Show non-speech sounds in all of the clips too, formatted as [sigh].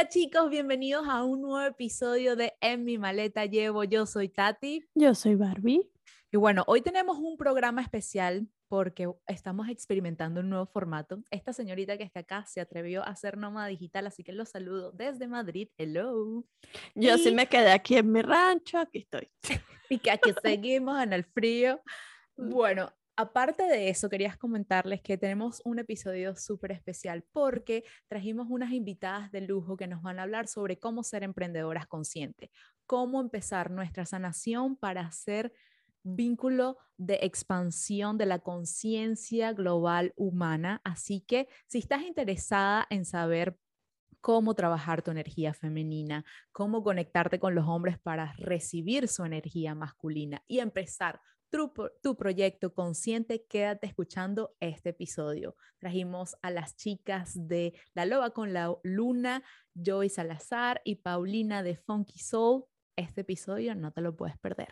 Hola chicos, bienvenidos a un nuevo episodio de En mi maleta llevo. Yo soy Tati. Yo soy Barbie. Y bueno, hoy tenemos un programa especial porque estamos experimentando un nuevo formato. Esta señorita que está acá se atrevió a hacer nómada digital, así que los saludo desde Madrid. Hello. Yo sí me quedé aquí en mi rancho, aquí estoy. [laughs] y que aquí seguimos en el frío. [laughs] Bueno, aparte de eso, querías comentarles que tenemos un episodio súper especial porque trajimos unas invitadas de lujo que nos van a hablar sobre cómo ser emprendedoras conscientes, cómo empezar nuestra sanación para hacer vínculo de expansión de la conciencia global humana. Así que si estás interesada en saber cómo trabajar tu energía femenina, cómo conectarte con los hombres para recibir su energía masculina y empezar tu, proyecto consciente, quédate escuchando este episodio. Trajimos a las chicas de La Loba con la Luna, Joy Salazar y Paulina de Funky Soul. Este episodio no te lo puedes perder.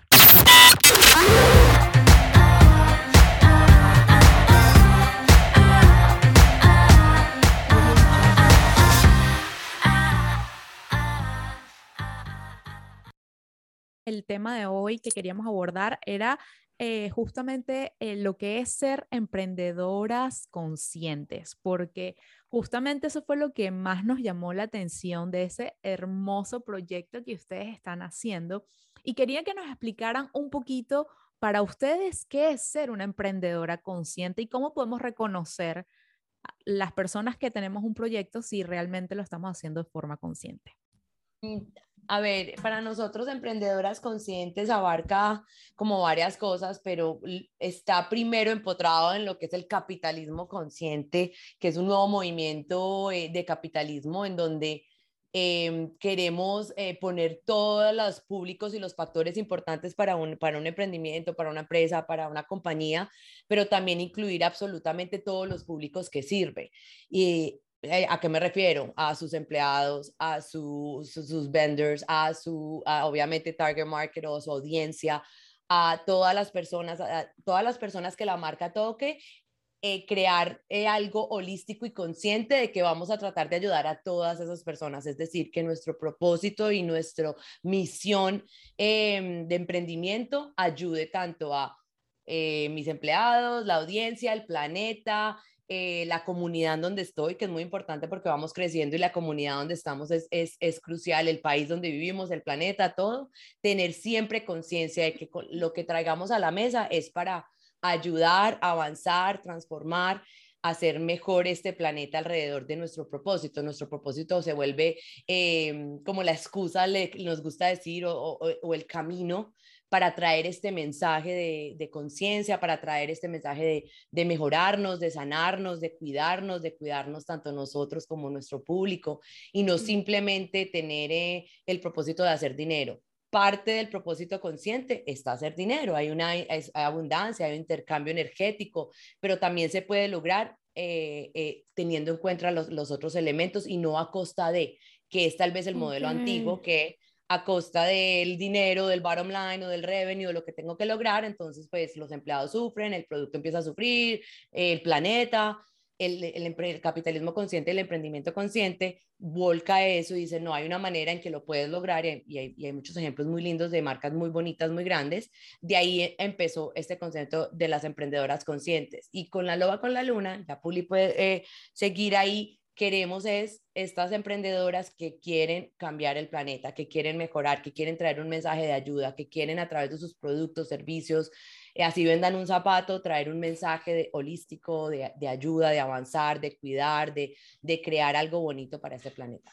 El tema de hoy que queríamos abordar era eh, justamente eh, lo que es ser emprendedoras conscientes, porque justamente eso fue lo que más nos llamó la atención de ese hermoso proyecto que ustedes están haciendo. Y quería que nos explicaran un poquito para ustedes qué es ser una emprendedora consciente y cómo podemos reconocer las personas que tenemos un proyecto si realmente lo estamos haciendo de forma consciente. A ver, para nosotros emprendedoras conscientes abarca como varias cosas, pero está primero empotrado en lo que es el capitalismo consciente, que es un nuevo movimiento eh, de capitalismo en donde em, queremos eh, poner todos los públicos y los factores importantes para un, para un emprendimiento, para una empresa, para una compañía, pero también incluir absolutamente todos los públicos que sirve. Y eh, ¿A qué me refiero? A sus empleados, a sus vendors, a su, obviamente, target market o su audiencia, a todas las personas, a todas las personas que la marca toque, eh, crear eh, algo holístico y consciente de que vamos a tratar de ayudar a todas esas personas. Es decir, que nuestro propósito y nuestra misión em, de emprendimiento ayude tanto a mis empleados, la audiencia, el planeta, eh, la comunidad donde estoy, que es muy importante porque vamos creciendo y la comunidad donde estamos es, es, es crucial, el país donde vivimos, el planeta, todo, tener siempre conciencia de que lo que traigamos a la mesa es para ayudar, avanzar, transformar, hacer mejor este planeta alrededor de nuestro propósito. Nuestro propósito se vuelve em, como la excusa, le, nos gusta decir, o el camino para traer este mensaje de, conciencia, para traer este mensaje de, mejorarnos, de sanarnos, de cuidarnos, de cuidarnos tanto nosotros como nuestro público y no simplemente tener eh, el propósito de hacer dinero. Parte del propósito consciente está hacer dinero, hay una abundancia, hay un intercambio energético, pero también se puede lograr eh, eh, teniendo en cuenta los, otros elementos y no a costa de, que es tal vez el modelo antiguo que a costa del dinero, del bottom line o del revenue, lo que tengo que lograr, entonces pues los empleados sufren, el producto empieza a sufrir, el planeta, el, el, capitalismo consciente, el emprendimiento consciente, volca eso y dice, no, hay una manera en que lo puedes lograr y hay, hay, muchos ejemplos muy lindos de marcas muy bonitas, muy grandes. De ahí empezó este concepto de las emprendedoras conscientes. Y con la loba con la luna, la Puli puede eh, seguir ahí queremos es estas emprendedoras que quieren cambiar el planeta, que quieren mejorar, que quieren traer un mensaje de ayuda, que quieren a través de sus productos, servicios, eh, así vendan un zapato, traer un mensaje de, holístico, de, ayuda, de avanzar, de cuidar, de, crear algo bonito para ese planeta.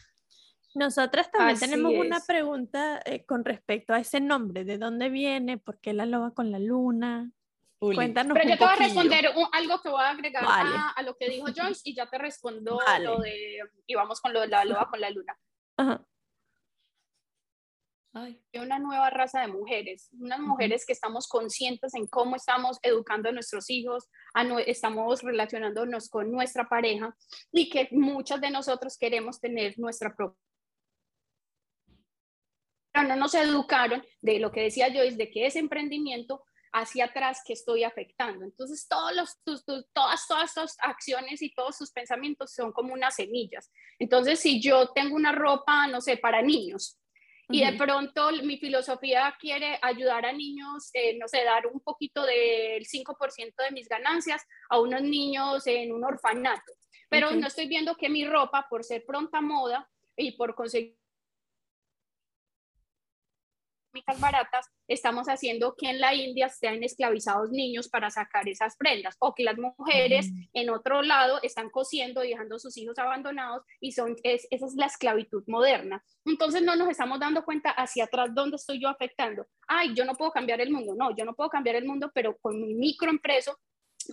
Nosotras también tenemos una pregunta eh, con respecto a ese nombre, ¿de dónde viene? ¿Por qué la loba con la luna? Cuéntanos Pero yo te voy a responder algo que voy a agregar a, lo que dijo Joyce y ya te respondo lo de, y vamos con lo de la loba con la luna. Ajá. Una nueva raza de mujeres, unas mujeres que estamos conscientes en cómo estamos educando a nuestros hijos, estamos relacionándonos con nuestra pareja y que muchas de nosotros queremos tener nuestra propia no nos educaron de lo que decía Joyce, de que ese emprendimiento hacia atrás que estoy afectando. Entonces, todos los, todas, todas estas acciones y todos sus pensamientos son como unas semillas. Entonces, si yo tengo una ropa, no sé, para niños, y de pronto mi filosofía quiere ayudar a niños, eh, no sé, dar un poquito del 5% de mis ganancias a unos niños en un orfanato. Pero no estoy viendo que mi ropa, por ser pronta moda y por conseguir baratas, estamos haciendo que en la India estén esclavizados niños para sacar esas prendas o que las mujeres en otro lado están cosiendo y dejando a sus hijos abandonados y son, esa es la esclavitud moderna. Entonces no nos estamos dando cuenta hacia atrás dónde estoy yo afectando. Ay, yo no puedo cambiar el mundo. No, yo no puedo cambiar el mundo, pero con mi microempresa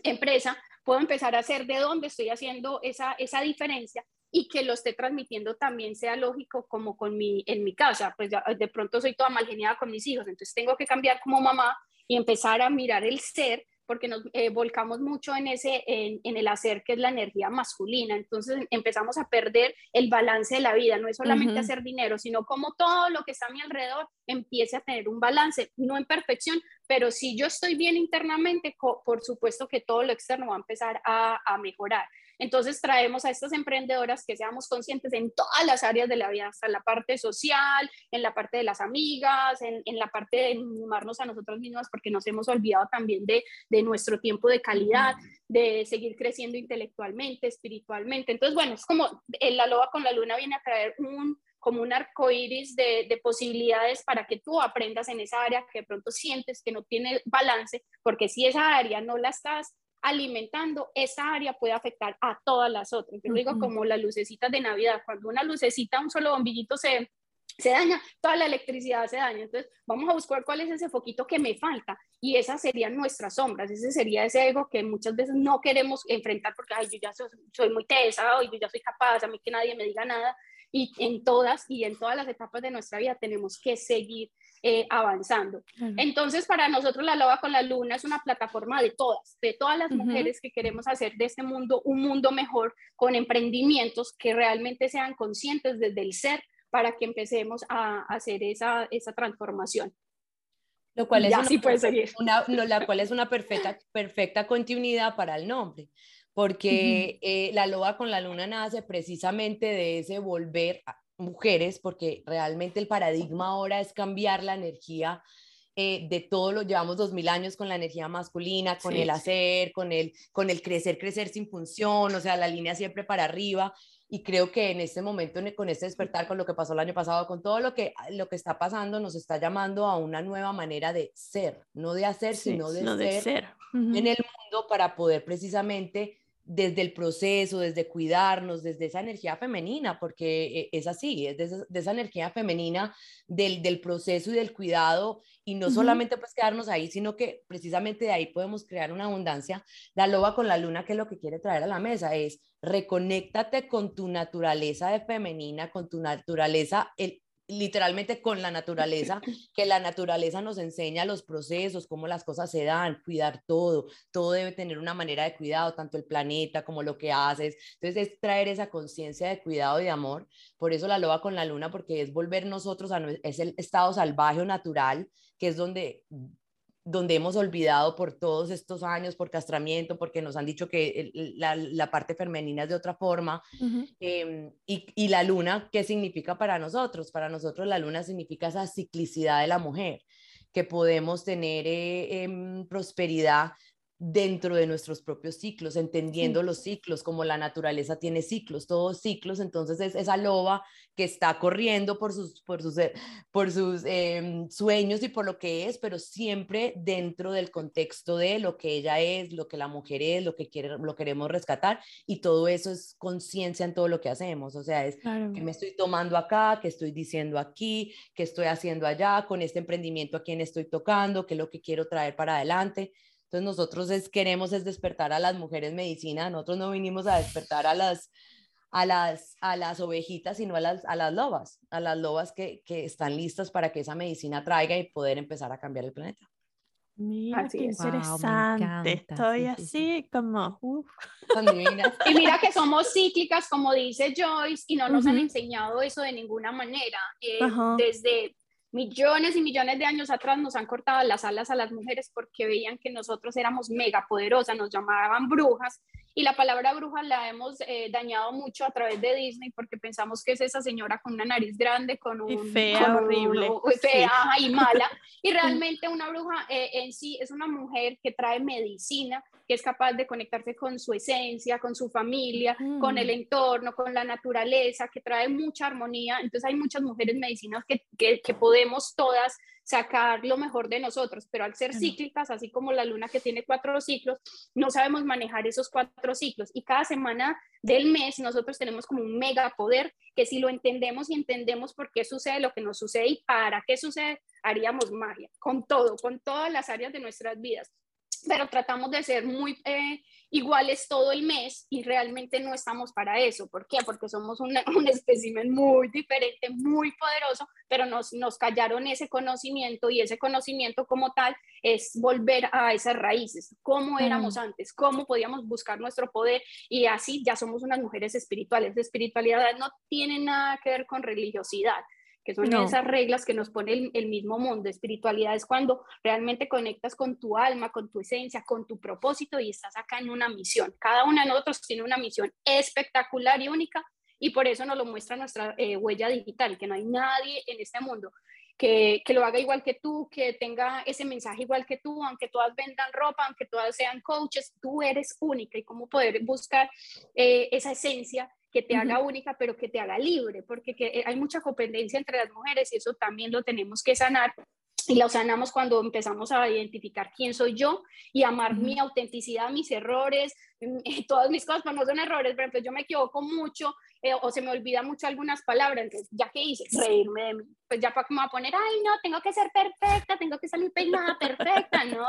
empresa puedo empezar a hacer de dónde estoy haciendo esa, esa diferencia y que lo esté transmitiendo también sea lógico como con mi, en mi casa, pues de pronto soy toda mal geniada con mis hijos, entonces tengo que cambiar como mamá y empezar a mirar el ser porque nos eh, volcamos mucho en, ese, en, en, el hacer, que es la energía masculina. Entonces empezamos a perder el balance de la vida. No es solamente hacer dinero, sino como todo lo que está a mi alrededor empiece a tener un balance, no en perfección, pero si yo estoy bien internamente, por supuesto que todo lo externo va a empezar a, a mejorar. Entonces traemos a estas emprendedoras que seamos conscientes en todas las áreas de la vida, hasta la parte social, en la parte de las amigas, en, en la parte de mimarnos a nosotros mismos, porque nos hemos olvidado también de, de nuestro tiempo de calidad, de seguir creciendo intelectualmente, espiritualmente. Entonces, bueno, es como la loba con la luna viene a traer un como un arco iris de, de, posibilidades para que tú aprendas en esa área que de pronto sientes que no tiene balance, porque si esa área no la estás alimentando, esa área puede afectar a todas las otras. Yo digo como las lucecitas de Navidad, cuando una lucecita, un solo bombillito se, se daña, toda la electricidad se daña. Entonces, vamos a buscar cuál es ese foquito que me falta. Y esas serían nuestras sombras. Ese sería ese ego que muchas veces no queremos enfrentar porque, ay, yo ya soy, soy muy tesa, o yo ya soy capaz, a mí que nadie me diga nada. Y en todas y en todas las etapas de nuestra vida tenemos que seguir eh, avanzando. Entonces, para nosotros la Loba con la Luna es una plataforma de todas, de todas las mujeres que queremos hacer de este mundo un mundo mejor con emprendimientos que realmente sean conscientes desde el ser para que empecemos a, hacer esa, esa transformación. Lo cual es, una, la cual es una perfecta, perfecta continuidad para el nombre, porque eh, la loba con la luna nace precisamente de ese volver mujeres, porque realmente el paradigma ahora es cambiar la energía eh, de todo lo llevamos dos mil años con la energía masculina, con el hacer, con el, con el crecer, crecer sin función, o sea, la línea siempre para arriba. Y creo que en este momento, con este despertar, con lo que pasó el año pasado, con todo lo que, lo que está pasando, nos está llamando a una nueva manera de ser, no de hacer, sino de ser, ser. en el mundo para poder precisamente desde el proceso, desde cuidarnos, desde esa energía femenina, porque eh, es así, es de esa, energía femenina del, del, proceso y del cuidado, y no solamente pues quedarnos ahí, sino que precisamente de ahí podemos crear una abundancia. La loba con la luna, que es lo que quiere traer a la mesa, es reconéctate con tu naturaleza de femenina, con tu naturaleza, el, literalmente con la naturaleza, que la naturaleza nos enseña los procesos, cómo las cosas se dan, cuidar todo, todo debe tener una manera de cuidado, tanto el planeta como lo que haces. Entonces es traer esa conciencia de cuidado y de amor. Por eso la loba con la luna, porque es volver nosotros a, es el estado salvaje o natural, que es donde donde hemos olvidado por todos estos años, por castramiento, porque nos han dicho que la, parte femenina es de otra forma. Em, y, la luna, ¿qué significa para nosotros? Para nosotros la luna significa esa ciclicidad de la mujer, que podemos tener eh, em, prosperidad dentro de nuestros propios ciclos, entendiendo los ciclos, como la naturaleza tiene ciclos, todos ciclos, entonces es esa loba que está corriendo por sus, por sus, eh, por sus em, sueños y por lo que es, pero siempre dentro del contexto de lo que ella es, lo que la mujer es, lo que quiere, lo queremos rescatar, y todo eso es conciencia en todo lo que hacemos, o sea, es que me estoy tomando acá, que estoy diciendo aquí, que estoy haciendo allá, con este emprendimiento a quien estoy tocando, qué es lo que quiero traer para adelante. Entonces nosotros es, queremos es despertar a las mujeres medicina, nosotros no vinimos a despertar a las, a las, a las ovejitas, sino a las, a las lobas, a las lobas que, que están listas para que esa medicina traiga y poder empezar a cambiar el planeta. Mira, qué interesante. Estoy así como. [laughs] y mira que somos cíclicas, como dice Joyce, y no nos han enseñado eso de ninguna manera. Eh, desde millones y millones de años atrás nos han cortado las alas a las mujeres porque veían que nosotros éramos mega poderosas, nos llamaban brujas y la palabra bruja la hemos eh, dañado mucho a través de Disney porque pensamos que es esa señora con una nariz grande, con un... Y fea, horrible. fea y mala. Y [laughs] realmente una bruja eh, en sí es una mujer que trae medicina, que es capaz de conectarse con su esencia, con su familia, con el mm. entorno, con la naturaleza, que trae mucha armonía. Entonces hay muchas mujeres medicinas que, que, que podemos todas sacar lo mejor de nosotros, pero al ser cíclicas, así como la luna que tiene cuatro ciclos, no sabemos manejar esos cuatro ciclos y cada semana del mes nosotros tenemos como un mega poder que si lo entendemos y entendemos por qué sucede lo que nos sucede y para qué sucede, haríamos magia con todo, con todas las áreas de nuestras vidas pero tratamos de ser muy eh, iguales todo el mes y realmente no estamos para eso. ¿Por qué? Porque somos [laughs] un espécimen muy diferente, muy poderoso, pero nos, nos callaron ese conocimiento y ese conocimiento como tal es volver a esas raíces, cómo éramos antes, cómo podíamos buscar nuestro poder y así ya somos unas mujeres espirituales. La espiritualidad no tiene nada que ver con religiosidad que son esas reglas que nos pone el, mismo mundo. Espiritualidad es cuando realmente conectas con tu alma, con tu esencia, con tu propósito y estás acá en una misión. Cada una de nosotros tiene una misión espectacular y única y por eso nos lo muestra nuestra eh, huella digital, que no hay nadie en este mundo que, que, lo haga igual que tú, que tenga ese mensaje igual que tú, aunque todas vendan ropa, aunque todas sean coaches, tú eres única y cómo poder buscar eh, esa esencia que te haga única, pero que te haga libre, porque que hay mucha codependencia entre las mujeres y eso también lo tenemos que sanar. Y lo sanamos cuando empezamos a identificar quién soy yo y amar mi autenticidad, mis errores, [laughs] todas mis cosas, pues no son errores, pero pues yo me equivoco mucho eh, o se me olvida mucho algunas palabras, entonces ya que hice, reírme de mí, pues ya para que me va a poner, ay no, tengo que ser perfecta, tengo que salir peinada perfecta, no,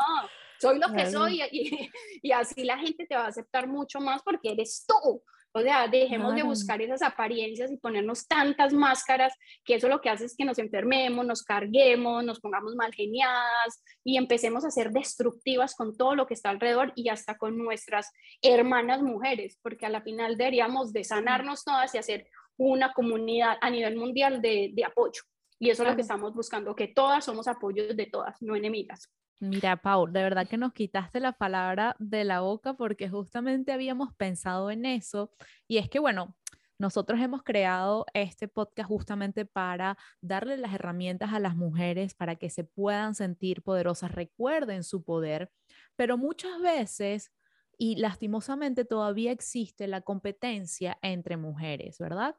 soy lo que soy y, [laughs] y, así la gente te va a aceptar mucho más porque eres tú, o sea, dejemos de buscar esas apariencias y ponernos tantas máscaras, que eso lo que hace es que nos enfermemos, nos carguemos, nos pongamos mal geniadas y empecemos a ser destructivas con todo lo que está alrededor y hasta con nuestras hermanas mujeres, porque a la final deberíamos de sanarnos todas y hacer una comunidad a nivel mundial de, de apoyo. Y eso es lo que estamos buscando, que todas somos apoyos de todas, no enemigas. Mira, Paul, de verdad que nos quitaste la palabra de la boca porque justamente habíamos pensado en eso. Y es que, bueno, nosotros hemos creado este podcast justamente para darle las herramientas a las mujeres para que se puedan sentir poderosas, recuerden su poder, pero muchas veces y lastimosamente todavía existe la competencia entre mujeres, ¿verdad?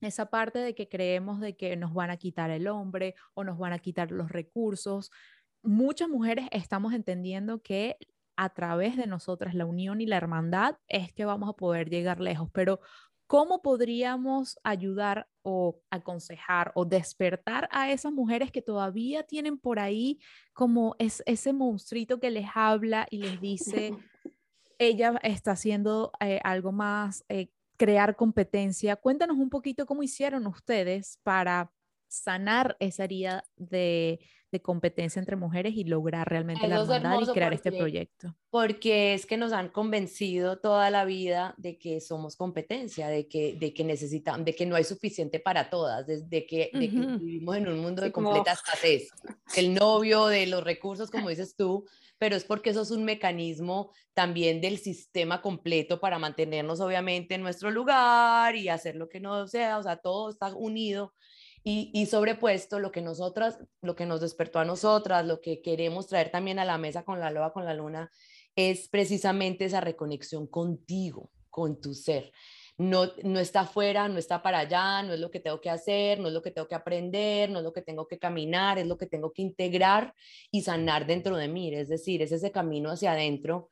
Esa parte de que creemos de que nos van a quitar el hombre o nos van a quitar los recursos muchas mujeres estamos entendiendo que a través de nosotras, la unión y la hermandad, es que vamos a poder llegar lejos. Pero, ¿cómo podríamos ayudar o aconsejar o despertar a esas mujeres que todavía tienen por ahí como es, ese monstruito que les habla y les dice, [laughs] ella está haciendo eh, algo más, eh, crear competencia? Cuéntanos un poquito cómo hicieron ustedes para sanar esa herida de, competencia entre mujeres y lograr realmente la hermandad y crear este proyecto. Porque es que nos han convencido toda la vida de que somos competencia, de que, de que necesitamos, de que no hay suficiente para todas, de, que, vivimos en un mundo de completa escasez. [laughs] El novio, de los recursos, como dices tú, pero es porque eso es un mecanismo también del sistema completo para mantenernos obviamente en nuestro lugar y hacer lo que no sea, o sea, todo está unido y, sobrepuesto lo que nosotras, lo que nos despertó a nosotras, lo que queremos traer también a la mesa con la loba, con la luna, es precisamente esa reconexión contigo, con tu ser. No, no está afuera, no está para allá, no es lo que tengo que hacer, no es lo que tengo que aprender, no es lo que tengo que caminar, es lo que tengo que integrar y sanar dentro de mí. Es decir, es ese camino hacia adentro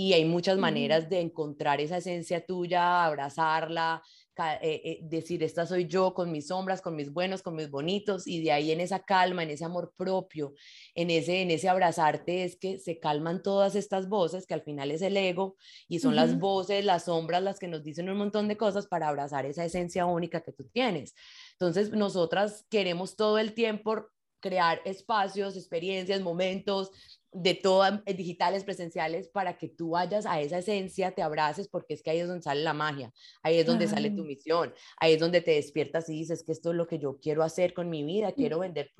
y hay muchas maneras de encontrar esa esencia tuya, abrazarla, eh, eh, decir, esta soy yo con mis sombras, con mis buenos, con mis bonitos, y de ahí en esa calma, en ese amor propio, en ese, en ese abrazarte, es que se calman todas estas voces, que al final es el ego, y son las voces, las sombras, las que nos dicen un montón de cosas para abrazar esa esencia única que tú tienes. Entonces, nosotras queremos todo el tiempo crear espacios, experiencias, momentos, de todas eh, digitales, presenciales, para que tú vayas a esa esencia, te abraces, porque es que ahí es donde sale la magia, ahí es donde sale tu misión, ahí es donde te despiertas y dices que esto es lo que yo quiero hacer con mi vida, quiero vender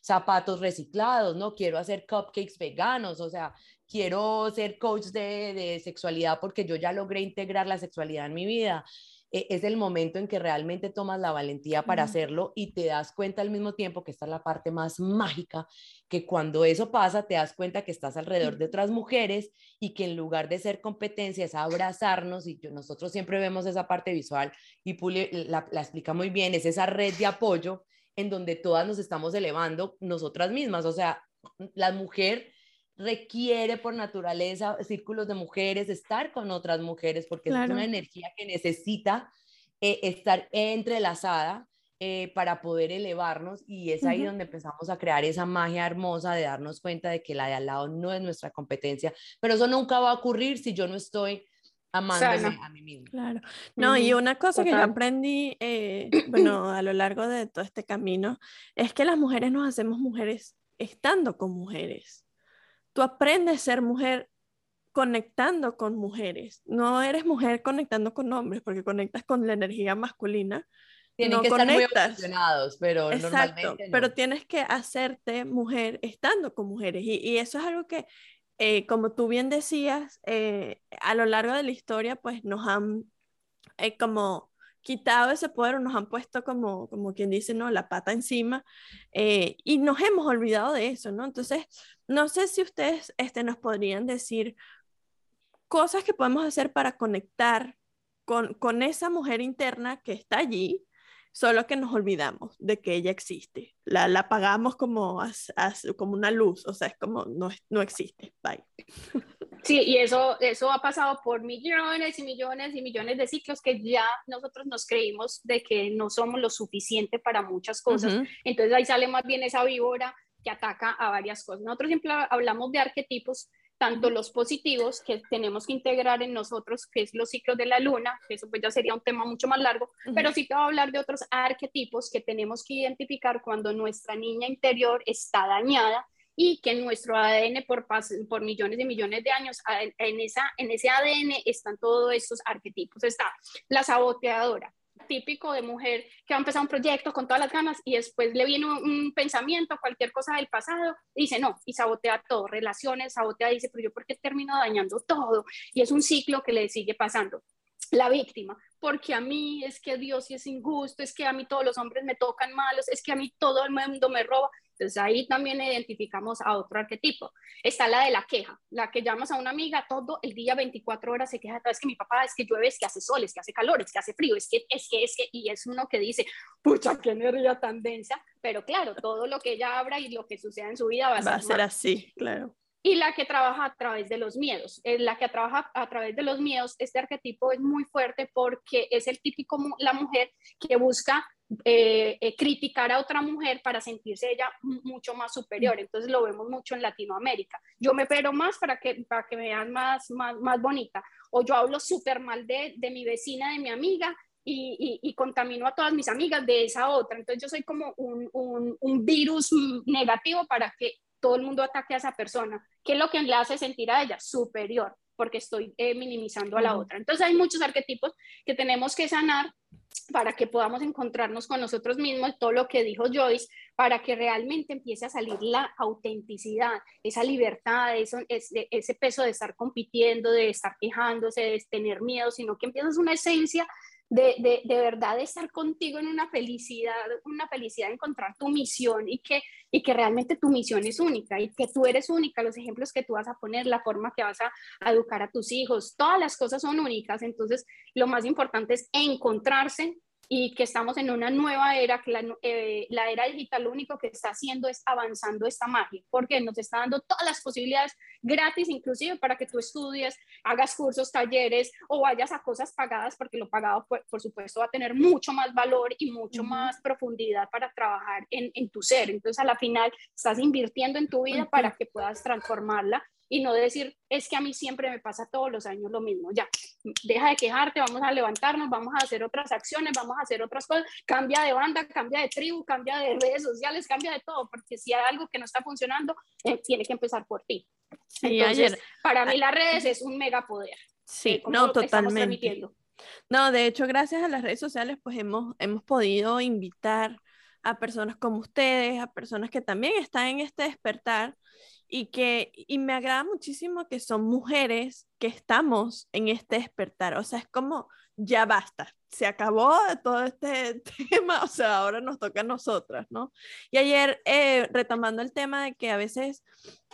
zapatos reciclados, no quiero hacer cupcakes veganos, o sea, quiero ser coach de, de sexualidad porque yo ya logré integrar la sexualidad en mi vida. E, es el momento en que realmente tomas la valentía para hacerlo y te das cuenta al mismo tiempo que esta es la parte más mágica, que cuando eso pasa te das cuenta que estás alrededor de otras mujeres y que en lugar de ser competencia es abrazarnos y nosotros siempre vemos esa parte visual y Puli la, la explica muy bien, es esa red de apoyo en donde todas nos estamos elevando nosotras mismas, o sea, la mujer requiere por naturaleza círculos de mujeres, estar con otras mujeres, porque es una energía que necesita eh, estar entrelazada eh, para poder elevarnos y es ahí donde empezamos a crear esa magia hermosa de darnos cuenta de que la de al lado no es nuestra competencia, pero eso nunca va a ocurrir si yo no estoy amándome a mí misma. Claro. No, y una cosa que yo aprendí, eh, [clears throat] bueno, a lo largo de todo este camino, es que las mujeres nos hacemos mujeres estando con mujeres tú aprendes a ser mujer conectando con mujeres. No eres mujer conectando con hombres, porque conectas con la energía masculina. Tienen que estar muy emocionados, pero Exacto, pero tienes que hacerte mujer estando con mujeres. Y, eso es algo que, eh, como tú bien decías, eh, a lo largo de la historia, pues nos han eh, como quitado ese poder o nos han puesto como, como quien dice, ¿no? La pata encima eh, y nos hemos olvidado de eso, ¿no? Entonces, no sé si ustedes este, nos podrían decir cosas que podemos hacer para conectar con, con esa mujer interna que está allí, solo que nos olvidamos de que ella existe. La, la apagamos como, como una luz, o sea, es como no, no existe. Bye. [laughs] Sí, y eso, eso ha pasado por millones y millones y millones de ciclos que ya nosotros nos creímos de que no somos lo suficiente para muchas cosas. Entonces ahí sale más bien esa víbora que ataca a varias cosas. Nosotros siempre hablamos de arquetipos, tanto los positivos que tenemos que integrar en nosotros, que es los ciclos de la luna, que eso pues ya sería un tema mucho más largo, pero sí te voy a hablar de otros arquetipos que tenemos que identificar cuando nuestra niña interior está dañada y que nuestro ADN por, por millones y millones de años, en, esa, en ese ADN están todos estos arquetipos. Está la saboteadora, típico de mujer que va a empezar un proyecto con todas las ganas y después le viene un, pensamiento, cualquier cosa del pasado, dice no, y sabotea todo, relaciones, sabotea, dice, pero yo por qué termino dañando todo, y es un ciclo que le sigue pasando. La víctima, porque a mí es que Dios es injusto, es que a mí todos los hombres me tocan malos, es que a mí todo el mundo me roba, entonces ahí también identificamos a otro arquetipo. Está la de la queja, la que llamas a una amiga todo el día 24 horas se queja, es que mi papá, es que llueve, es que hace sol, es que hace calor, es que hace frío, es que, es que, es que, y es uno que dice, pucha, qué energía tan densa, pero claro, todo lo que ella abra y lo que suceda en su vida va a, va a ser así, claro y la que trabaja a través de los miedos. Eh, la que trabaja a través de los miedos, este arquetipo es muy fuerte porque es el típico, la mujer que busca eh, eh, criticar a otra mujer para sentirse ella mucho más superior. Entonces lo vemos mucho en Latinoamérica. Yo me pero más para que, para que me vean más, más, más bonita. O yo hablo súper mal de, de, mi vecina, de mi amiga, y, y, contamino a todas mis amigas de esa otra. Entonces yo soy como un, un, un virus negativo para que todo el mundo ataque a esa persona. ¿Qué es lo que le hace sentir a ella? Superior, porque estoy eh, minimizando a la otra. Entonces hay muchos arquetipos que tenemos que sanar para que podamos encontrarnos con nosotros mismos, todo lo que dijo Joyce, para que realmente empiece a salir la autenticidad, esa libertad, eso, ese, ese peso de estar compitiendo, de estar quejándose, de tener miedo, sino que empiezas una esencia de, de, verdad de estar contigo en una felicidad, una felicidad de encontrar tu misión y que, y que realmente tu misión es única y que tú eres única, los ejemplos que tú vas a poner, la forma que vas a educar a tus hijos, todas las cosas son únicas. Entonces, lo más importante es encontrarse y que estamos en una nueva era, que eh, la, era digital lo único que está haciendo es avanzando esta magia, porque nos está dando todas las posibilidades gratis, inclusive para que tú estudies, hagas cursos, talleres o vayas a cosas pagadas, porque lo pagado, por, por supuesto, va a tener mucho más valor y mucho más profundidad para trabajar en, en, tu ser. Entonces, a la final, estás invirtiendo en tu vida para que puedas transformarla y no decir, es que a mí siempre me pasa todos los años lo mismo. Ya, deja de quejarte, vamos a levantarnos, vamos a hacer otras acciones, vamos a hacer otras cosas, cambia de banda, cambia de tribu, cambia de redes sociales, cambia de todo, porque si hay algo que no está funcionando, eh, tiene que empezar por ti. Sí, Entonces, para mí las redes es un megapoder. Sí, eh, no, totalmente. No, de hecho, gracias a las redes sociales, pues hemos, hemos podido invitar a personas como ustedes, a personas que también están en este despertar y que y me agrada muchísimo que son mujeres que estamos en este despertar, o sea, es como ya basta, se acabó todo este [laughs] tema, o sea, ahora nos toca a nosotras, ¿no? Y ayer, eh, retomando el tema de que a veces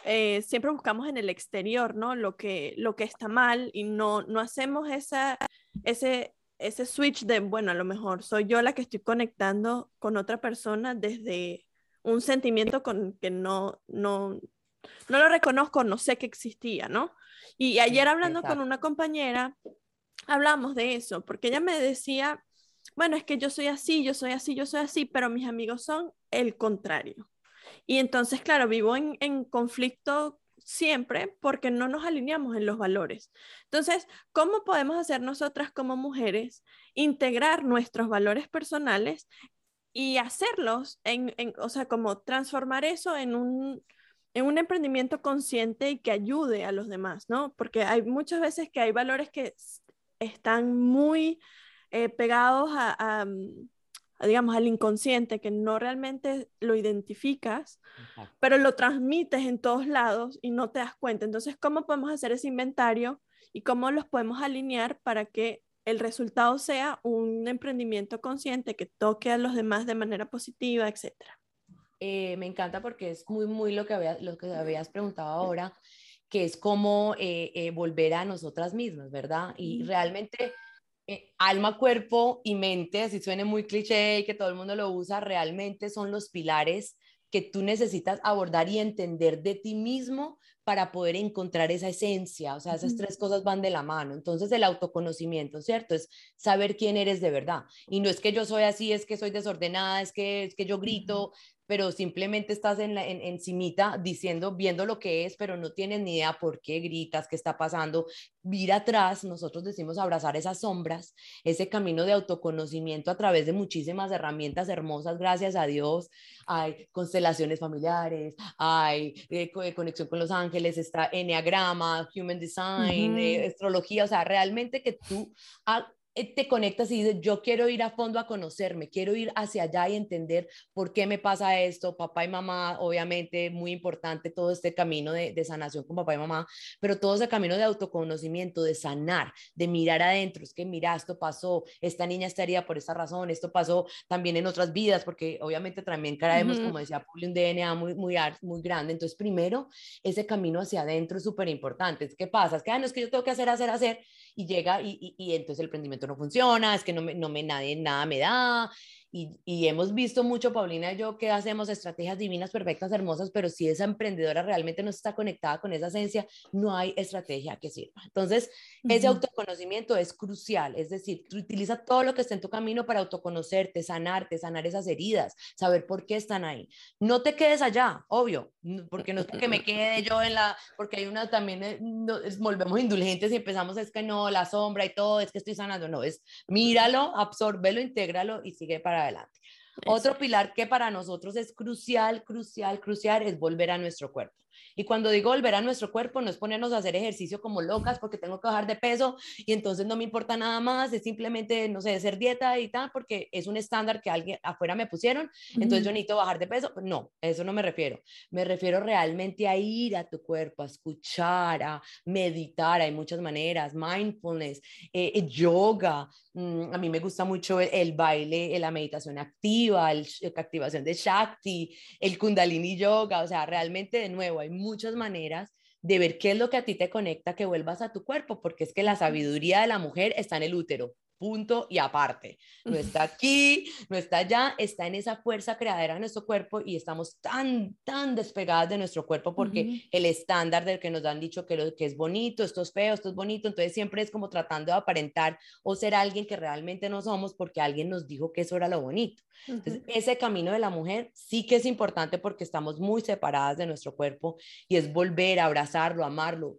eh, siempre buscamos en el exterior, ¿no? Lo que, lo que está mal y no, no hacemos esa, ese, ese switch de, bueno, a lo mejor soy yo la que estoy conectando con otra persona desde un sentimiento con que no, no, no lo reconozco, no sé que existía, ¿no? Y ayer hablando con una compañera, hablamos de eso, porque ella me decía, bueno, es que yo soy así, yo soy así, yo soy así, pero mis amigos son el contrario. Y entonces, claro, vivo en, en conflicto siempre porque no nos alineamos en los valores. Entonces, ¿cómo podemos hacer nosotras como mujeres integrar nuestros valores personales y hacerlos, en, en, o sea, como transformar eso en un, en un emprendimiento consciente y que ayude a los demás, ¿no? Porque hay muchas veces que hay valores que están muy eh, pegados a, digamos, al inconsciente, que no realmente lo identificas, pero lo transmites en todos lados y no te das cuenta. Entonces, ¿cómo podemos hacer ese inventario y cómo los podemos alinear para que el resultado sea un emprendimiento consciente que toque a los demás de manera positiva, etcétera? Eh, me encanta porque es muy, muy lo que, había, lo que habías preguntado ahora que es como eh, eh, volver a nosotras mismas, ¿verdad? Y realmente alma, cuerpo y mente, así suene muy cliché y que todo el mundo lo usa, realmente son los pilares que tú necesitas abordar y entender de ti mismo para poder encontrar esa esencia, o sea, esas tres cosas van de la mano. Entonces, el autoconocimiento, ¿cierto? Es saber quién eres de verdad. Y no es que yo soy así, es que soy desordenada, es que, es que yo grito, pero simplemente estás en, la, en, encimita diciendo, viendo lo que es, pero no tienes ni idea por qué gritas, qué está pasando. Ir atrás, nosotros decimos abrazar esas sombras, ese camino de autoconocimiento a través de muchísimas herramientas hermosas, gracias a Dios. Hay constelaciones familiares, hay eh, conexión con los ángeles, está enneagrama, human design, eh, astrología, o sea, realmente que tú eh, te conectas y dices, yo quiero ir a fondo a conocerme, quiero ir hacia allá y entender por qué me pasa esto, papá y mamá, obviamente muy importante todo este camino de, de, sanación con papá y mamá, pero todo ese camino de autoconocimiento, de sanar, de mirar adentro, es que mira, esto pasó, esta niña estaría por esta razón, esto pasó también en otras vidas, porque obviamente también traemos, como decía Puli, un DNA muy, muy, muy grande, entonces primero, ese camino hacia adentro es súper importante, ¿qué pasa? Es que, ah, no, es que yo tengo que hacer, hacer, hacer, y llega y, y, entonces el emprendimiento no funciona, es que no me, no me nadie, nada me da, y, hemos visto mucho, Paulina y yo, que hacemos estrategias divinas, perfectas, hermosas, pero si esa emprendedora realmente no está conectada con esa esencia, no hay estrategia que sirva. Entonces, ese autoconocimiento es crucial, es decir, utiliza todo lo que está en tu camino para autoconocerte, sanarte, sanar esas heridas, saber por qué están ahí. No te quedes allá, obvio, porque no es que me quede yo en la, porque hay una también, eh, volvemos indulgentes y empezamos, es que no, la sombra y todo, es que estoy sanando, no, es míralo, absorbelo, intégralo y sigue para adelante. Otro pilar que para nosotros es crucial, crucial, crucial es volver a nuestro cuerpo. Y cuando digo volver a nuestro cuerpo, no es ponernos a hacer ejercicio como locas porque tengo que bajar de peso y entonces no me importa nada más, es simplemente, no sé, hacer dieta y tal, porque es un estándar que alguien afuera me pusieron, entonces yo necesito bajar de peso. No, eso no me refiero. Me refiero realmente a ir a tu cuerpo, a escuchar, a meditar, hay muchas maneras, mindfulness, eh, eh, yoga. Mm, a mí me gusta mucho el, baile, la meditación activa, la activación de Shakti, el Kundalini Yoga, o sea, realmente de nuevo hay muchas maneras de ver qué es lo que a ti te conecta, que vuelvas a tu cuerpo, porque es que la sabiduría de la mujer está en el útero punto y aparte. No está [laughs] aquí, no está allá, está en esa fuerza creadora de nuestro cuerpo y estamos tan, tan despegadas de nuestro cuerpo porque el estándar del que nos han dicho que, lo, que es bonito, esto es feo, esto es bonito, entonces siempre es como tratando de aparentar o ser alguien que realmente no somos porque alguien nos dijo que eso era lo bonito. Entonces, ese camino de la mujer sí que es importante porque estamos muy separadas de nuestro cuerpo y es volver a abrazarlo, amarlo,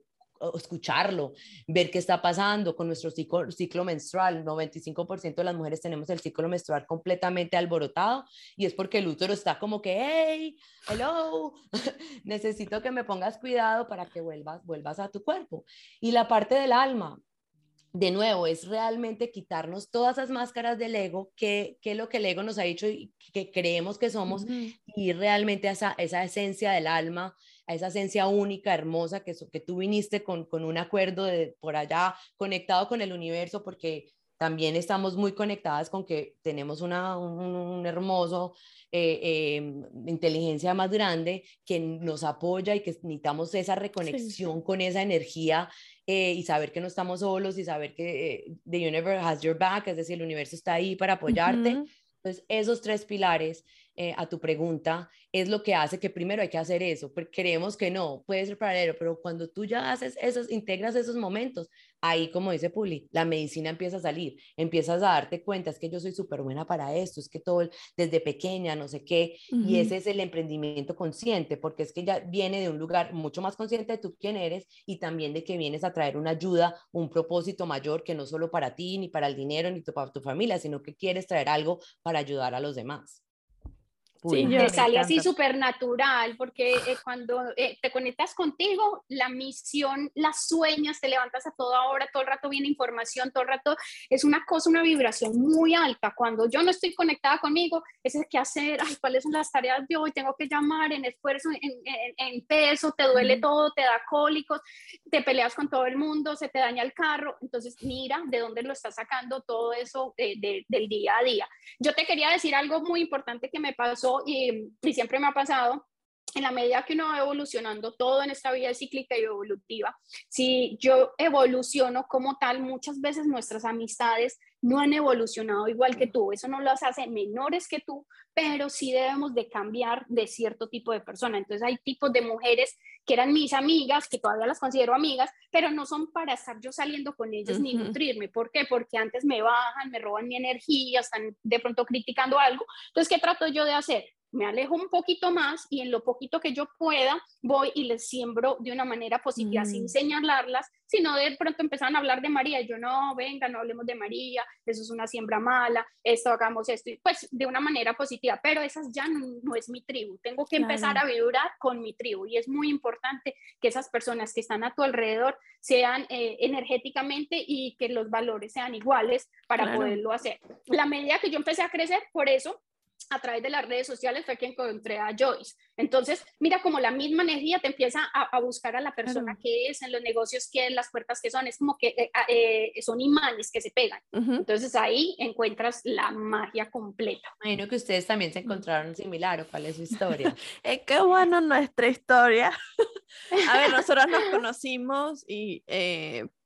escucharlo, ver qué está pasando con nuestro ciclo, ciclo menstrual. 95% de las mujeres tenemos el ciclo menstrual completamente alborotado y es porque el útero está como que, hey, hello, [laughs] necesito que me pongas cuidado para que vuelvas, vuelvas a tu cuerpo. Y la parte del alma, de nuevo, es realmente quitarnos todas esas máscaras del ego, que, que es lo que el ego nos ha dicho y que creemos que somos, y realmente esa, esa esencia del alma, a esa esencia única, hermosa, que, que tú viniste con, con un acuerdo de por allá, conectado con el universo, porque también estamos muy conectadas con que tenemos una, un, hermoso eh, em, inteligencia más grande que nos apoya y que necesitamos esa reconexión con esa energía eh, y saber que no estamos solos y saber que eh, the universe has your back, es decir, el universo está ahí para apoyarte. Entonces, esos tres pilares eh, a tu pregunta es lo que hace que primero hay que hacer eso, porque creemos que no, puede ser paralelo, pero cuando tú ya haces esos, integras esos momentos, ahí como dice Puli, la medicina empieza a salir, empiezas a darte cuenta, es que yo soy súper buena para esto, es que todo desde pequeña, no sé qué, y ese es el emprendimiento consciente, porque es que ya viene de un lugar mucho más consciente de tú quién eres y también de que vienes a traer una ayuda, un propósito mayor que no solo para ti, ni para el dinero, ni para tu familia, sino que quieres traer algo para ayudar a los demás. Sí, te sale así súper natural, porque eh, cuando eh, te conectas contigo, la misión, las sueñas, te levantas a toda hora, todo el rato viene información, todo el rato es una cosa, una vibración muy alta. Cuando yo no estoy conectada conmigo, es el que hacer, ay, cuáles son las tareas de hoy, tengo que llamar en esfuerzo, en, en, peso, te duele todo, te da cólicos, te peleas con todo el mundo, se te daña el carro. Entonces, mira de dónde lo estás sacando todo eso del día a día. Yo te quería decir algo muy importante que me pasó y, siempre me ha pasado en la medida que uno va evolucionando todo en esta vida cíclica y evolutiva, si yo evoluciono como tal, muchas veces nuestras amistades no han evolucionado igual que tú, eso no las hace menores que tú, pero sí debemos de cambiar de cierto tipo de persona. Entonces hay tipos de mujeres que eran mis amigas, que todavía las considero amigas, pero no son para estar yo saliendo con ellas ni nutrirme. ¿Por qué? Porque antes me bajan, me roban mi energía, están de pronto criticando algo. Entonces, ¿qué trato yo de hacer? Me alejo un poquito más y en lo poquito que yo pueda voy y les siembro de una manera positiva, sin señalarlas, sino de pronto empezaron a hablar de María y yo no, venga, no hablemos de María, eso es una siembra mala, esto, hagamos esto, pues de una manera positiva, pero esas ya no, es mi tribu, tengo que empezar a vibrar con mi tribu y es muy importante que esas personas que están a tu alrededor sean eh, energéticamente y que los valores sean iguales para poderlo hacer. La medida que yo empecé a crecer, por eso a través de las redes sociales fue que encontré a Joyce. Entonces, mira como la misma energía te empieza a, buscar a la persona que es, en los negocios que es, las puertas que son, es como que eh, ah, eh, son imanes que se pegan. Entonces ahí encuentras la magia completa. Imagino que ustedes también se encontraron similar, ¿o cuál es su [laughs] historia? es que bueno nuestra historia. [laughs] a ver, nosotros nos conocimos y...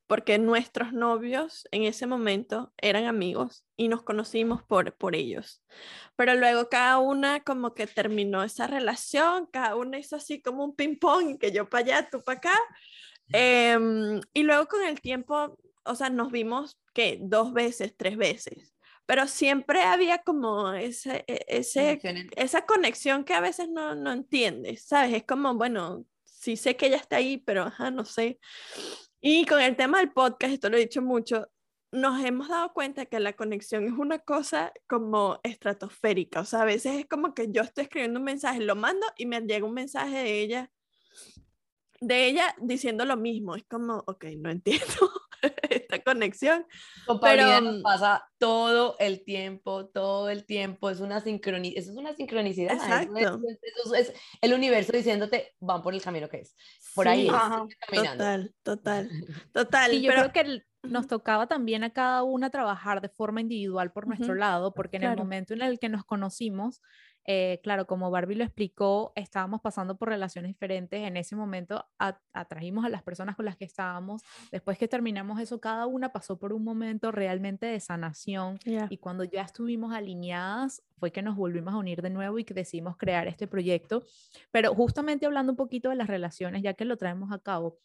Porque nuestros novios en ese momento eran amigos y nos conocimos por, por ellos. Pero luego cada una como que terminó esa relación, cada una hizo así como un ping-pong, que yo para allá, tú para acá. Em, y luego con el tiempo, o sea, nos vimos que dos veces, tres veces. Pero siempre había como ese, e, ese, esa conexión que a veces no, no entiendes, ¿sabes? Es como, bueno, sí sé que ella está ahí, pero ajá, no sé. Y con el tema del podcast, esto lo he dicho mucho, nos hemos dado cuenta que la conexión es una cosa como estratosférica, o sea, a veces es como que yo estoy escribiendo un mensaje, lo mando y me llega un mensaje de ella, de ella diciendo lo mismo, es como, ok, no entiendo [laughs] esta conexión. pero nos pasa todo el tiempo, todo el tiempo, es una sincronicidad, eso es una sincronicidad, Exacto. es, el universo diciéndote, van por el camino que es, por ahí Total, total, [laughs] total. Y yo creo que nos tocaba también a cada una trabajar de forma individual por nuestro lado, porque en el momento en el que nos conocimos, eh, claro, como Barbie lo explicó, estábamos pasando por relaciones diferentes. En ese momento atrajimos a las personas con las que estábamos. Después que terminamos eso, cada una pasó por un momento realmente de sanación. Y cuando ya estuvimos alineadas, fue que nos volvimos a unir de nuevo y que decidimos crear este proyecto. Pero justamente hablando un poquito de las relaciones, ya que lo traemos a cabo,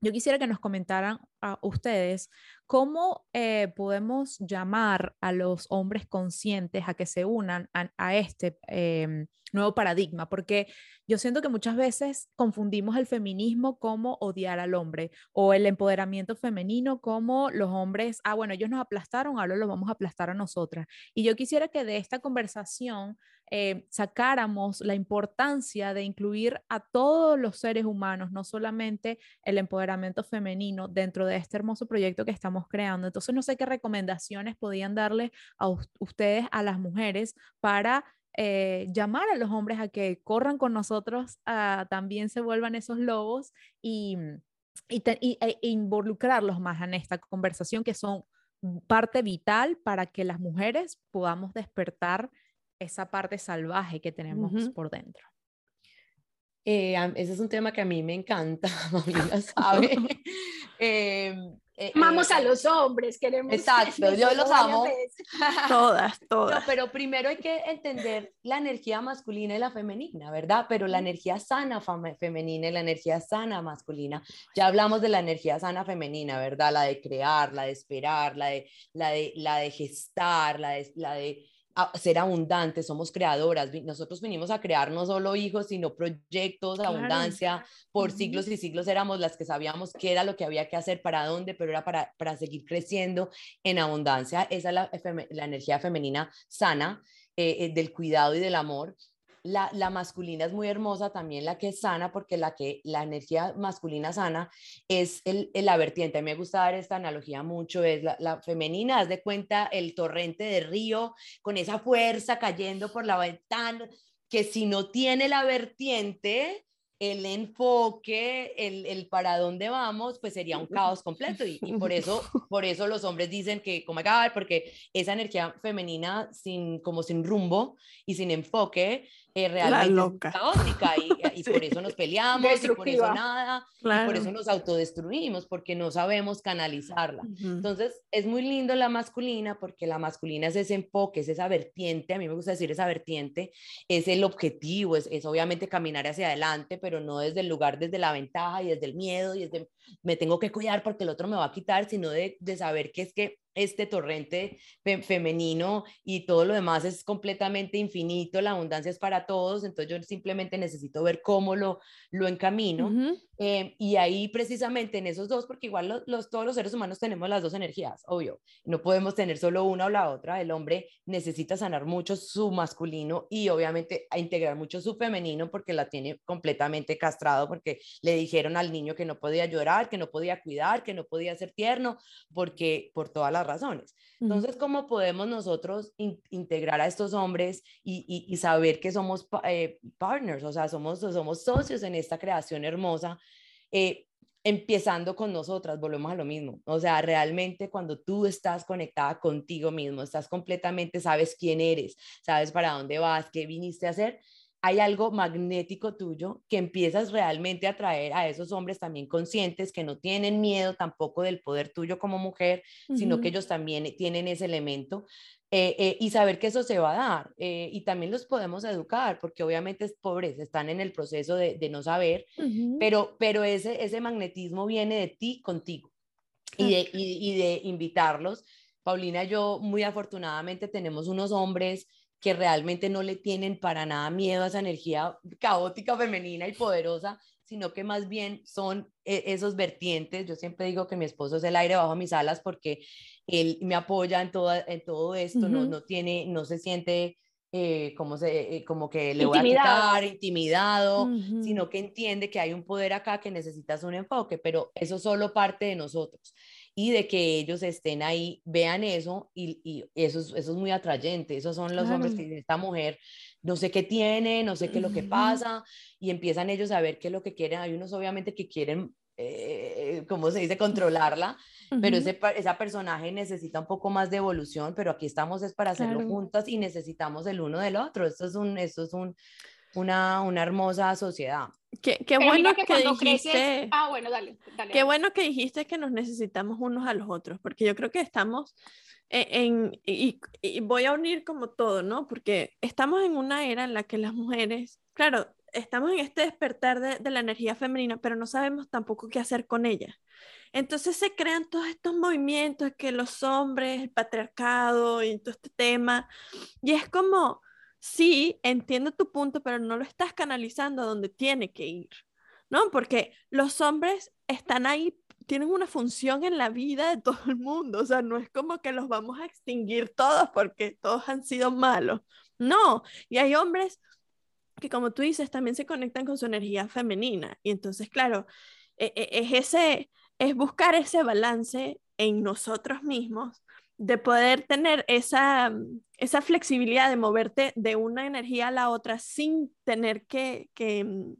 yo quisiera que nos comentaran a ustedes cómo eh, podemos llamar a los hombres conscientes a que se unan a, este em, nuevo paradigma, porque yo siento que muchas veces confundimos el feminismo como odiar al hombre o el empoderamiento femenino como los hombres, ah, bueno, ellos nos aplastaron, ahora los vamos a aplastar a nosotras. Y yo quisiera que de esta conversación eh, sacáramos la importancia de incluir a todos los seres humanos, no solamente el empoderamiento femenino dentro de este hermoso proyecto que estamos creando. Entonces, no sé qué recomendaciones podían darle a ustedes, a las mujeres, para eh, llamar a los hombres a que corran con nosotros, a, también se vuelvan esos lobos y, e involucrarlos más en esta conversación que son parte vital para que las mujeres podamos despertar esa parte salvaje que tenemos por dentro. Eh, ese es un tema que a mí me encanta, [laughs] Paulina [laughs] sabe. Em, eh, Vamos a eh, los hombres, queremos. Exacto, yo los amo. [laughs] todas, todas. pero primero hay que entender la energía masculina y la femenina, ¿verdad? Pero la energía sana femenina y la energía sana masculina. Ya hablamos de la energía sana femenina, ¿verdad? La de crear, la de esperar, la de, la de, la de gestar, la de, la de ser abundantes, somos creadoras. Nosotros vinimos a crear no solo hijos, sino proyectos, abundancia. Por siglos y siglos éramos las que sabíamos qué era lo que había que hacer, para dónde, pero era para, para seguir creciendo en abundancia. Esa es la, la energía femenina sana eh, eh, del cuidado y del amor la, masculina es muy hermosa, también la que es sana, porque la, que, la energía masculina sana es el, la vertiente. A mí me gusta dar esta analogía mucho, es la, femenina, haz de cuenta el torrente de río con esa fuerza cayendo por la ventana, que si no tiene la vertiente, el enfoque, el, el, para dónde vamos, pues sería un caos completo. Y, por, eso, [laughs] por eso los hombres dicen que, como acá, porque esa energía femenina sin, como sin rumbo y sin enfoque, eh, realmente caótica y, [laughs] y por eso nos peleamos y por eso nada, y por eso nos autodestruimos, porque no sabemos canalizarla. Entonces, es muy lindo la masculina porque la masculina es ese enfoque, es esa vertiente, a mí me gusta decir esa vertiente, es el objetivo, es, es obviamente caminar hacia adelante, pero no desde el lugar, desde la ventaja y desde el miedo y desde me tengo que cuidar porque el otro me va a quitar, sino de, de saber que es que este torrente femenino y todo lo demás es completamente infinito, la abundancia es para todos, entonces yo simplemente necesito ver cómo lo, lo encamino. Eh, y ahí precisamente en esos dos, porque igual los, todos los seres humanos tenemos las dos energías, obvio, no podemos tener solo una o la otra, el hombre necesita sanar mucho su masculino y obviamente a integrar mucho su femenino porque la tiene completamente castrado, porque le dijeron al niño que no podía llorar, que no podía cuidar, que no podía ser tierno, porque por todas razones. Entonces, ¿cómo podemos nosotros integrar a estos hombres y, y, saber que somos eh, partners, o sea, somos, somos socios en esta creación hermosa? Eh, empezando con nosotras, volvemos a lo mismo. O sea, realmente cuando tú estás conectada contigo mismo, estás completamente, sabes quién eres, sabes para dónde vas, qué viniste a hacer, hay algo magnético tuyo que empiezas realmente a atraer a esos hombres también conscientes que no tienen miedo tampoco del poder tuyo como mujer, sino que ellos también tienen ese elemento. Eh, eh, y saber que eso se va a dar. Eh, y también los podemos educar, porque obviamente es pobres, están en el proceso de, no saber, pero, pero ese, ese magnetismo viene de ti contigo y de, y de invitarlos. Paulina y yo, muy afortunadamente, tenemos unos hombres que realmente no le tienen para nada miedo a esa energía caótica, femenina y poderosa, sino que más bien son e, esos vertientes. Yo siempre digo que mi esposo es el aire bajo mis alas porque él me apoya en, toda, en todo esto, no, no, tiene, no se siente eh, como, se, eh, como que le voy a quitar, intimidado, sino que entiende que hay un poder acá que necesitas un enfoque, pero eso solo parte de nosotros y de que ellos estén ahí, vean eso y, y eso, es, eso es muy atrayente. Esos son los hombres que dicen, esta mujer no sé qué tiene, no sé qué es lo que pasa y empiezan ellos a ver qué es lo que quieren. Hay unos obviamente que quieren, eh, ¿cómo se dice?, controlarla, pero ese, esa personaje necesita un poco más de evolución, pero aquí estamos es para hacerlo juntas y necesitamos el uno del otro. Esto es, un, esto es un, una, una hermosa sociedad. Qué, qué bueno que, dijiste. Ah, bueno, dale, Qué bueno que dijiste que nos necesitamos unos a los otros, porque yo creo que estamos en, y, voy a unir como todo, ¿no? Porque estamos en una era en la que las mujeres, claro, estamos en este despertar de, de la energía femenina, pero no sabemos tampoco qué hacer con ella. Entonces se crean todos estos movimientos que los hombres, el patriarcado y todo este tema, y es como, sí, entiendo tu punto, pero no lo estás canalizando a donde tiene que ir, ¿no? Porque los hombres están ahí, tienen una función en la vida de [laughs] todo el mundo, o sea, no es como que los vamos a extinguir todos porque todos han sido malos, no, y hay hombres que como tú dices, también se conectan con su energía femenina, y entonces, claro, e, e, es ese, es buscar ese balance en nosotros mismos de poder tener esa, esa flexibilidad de moverte de una energía a la otra sin tener que, que mm,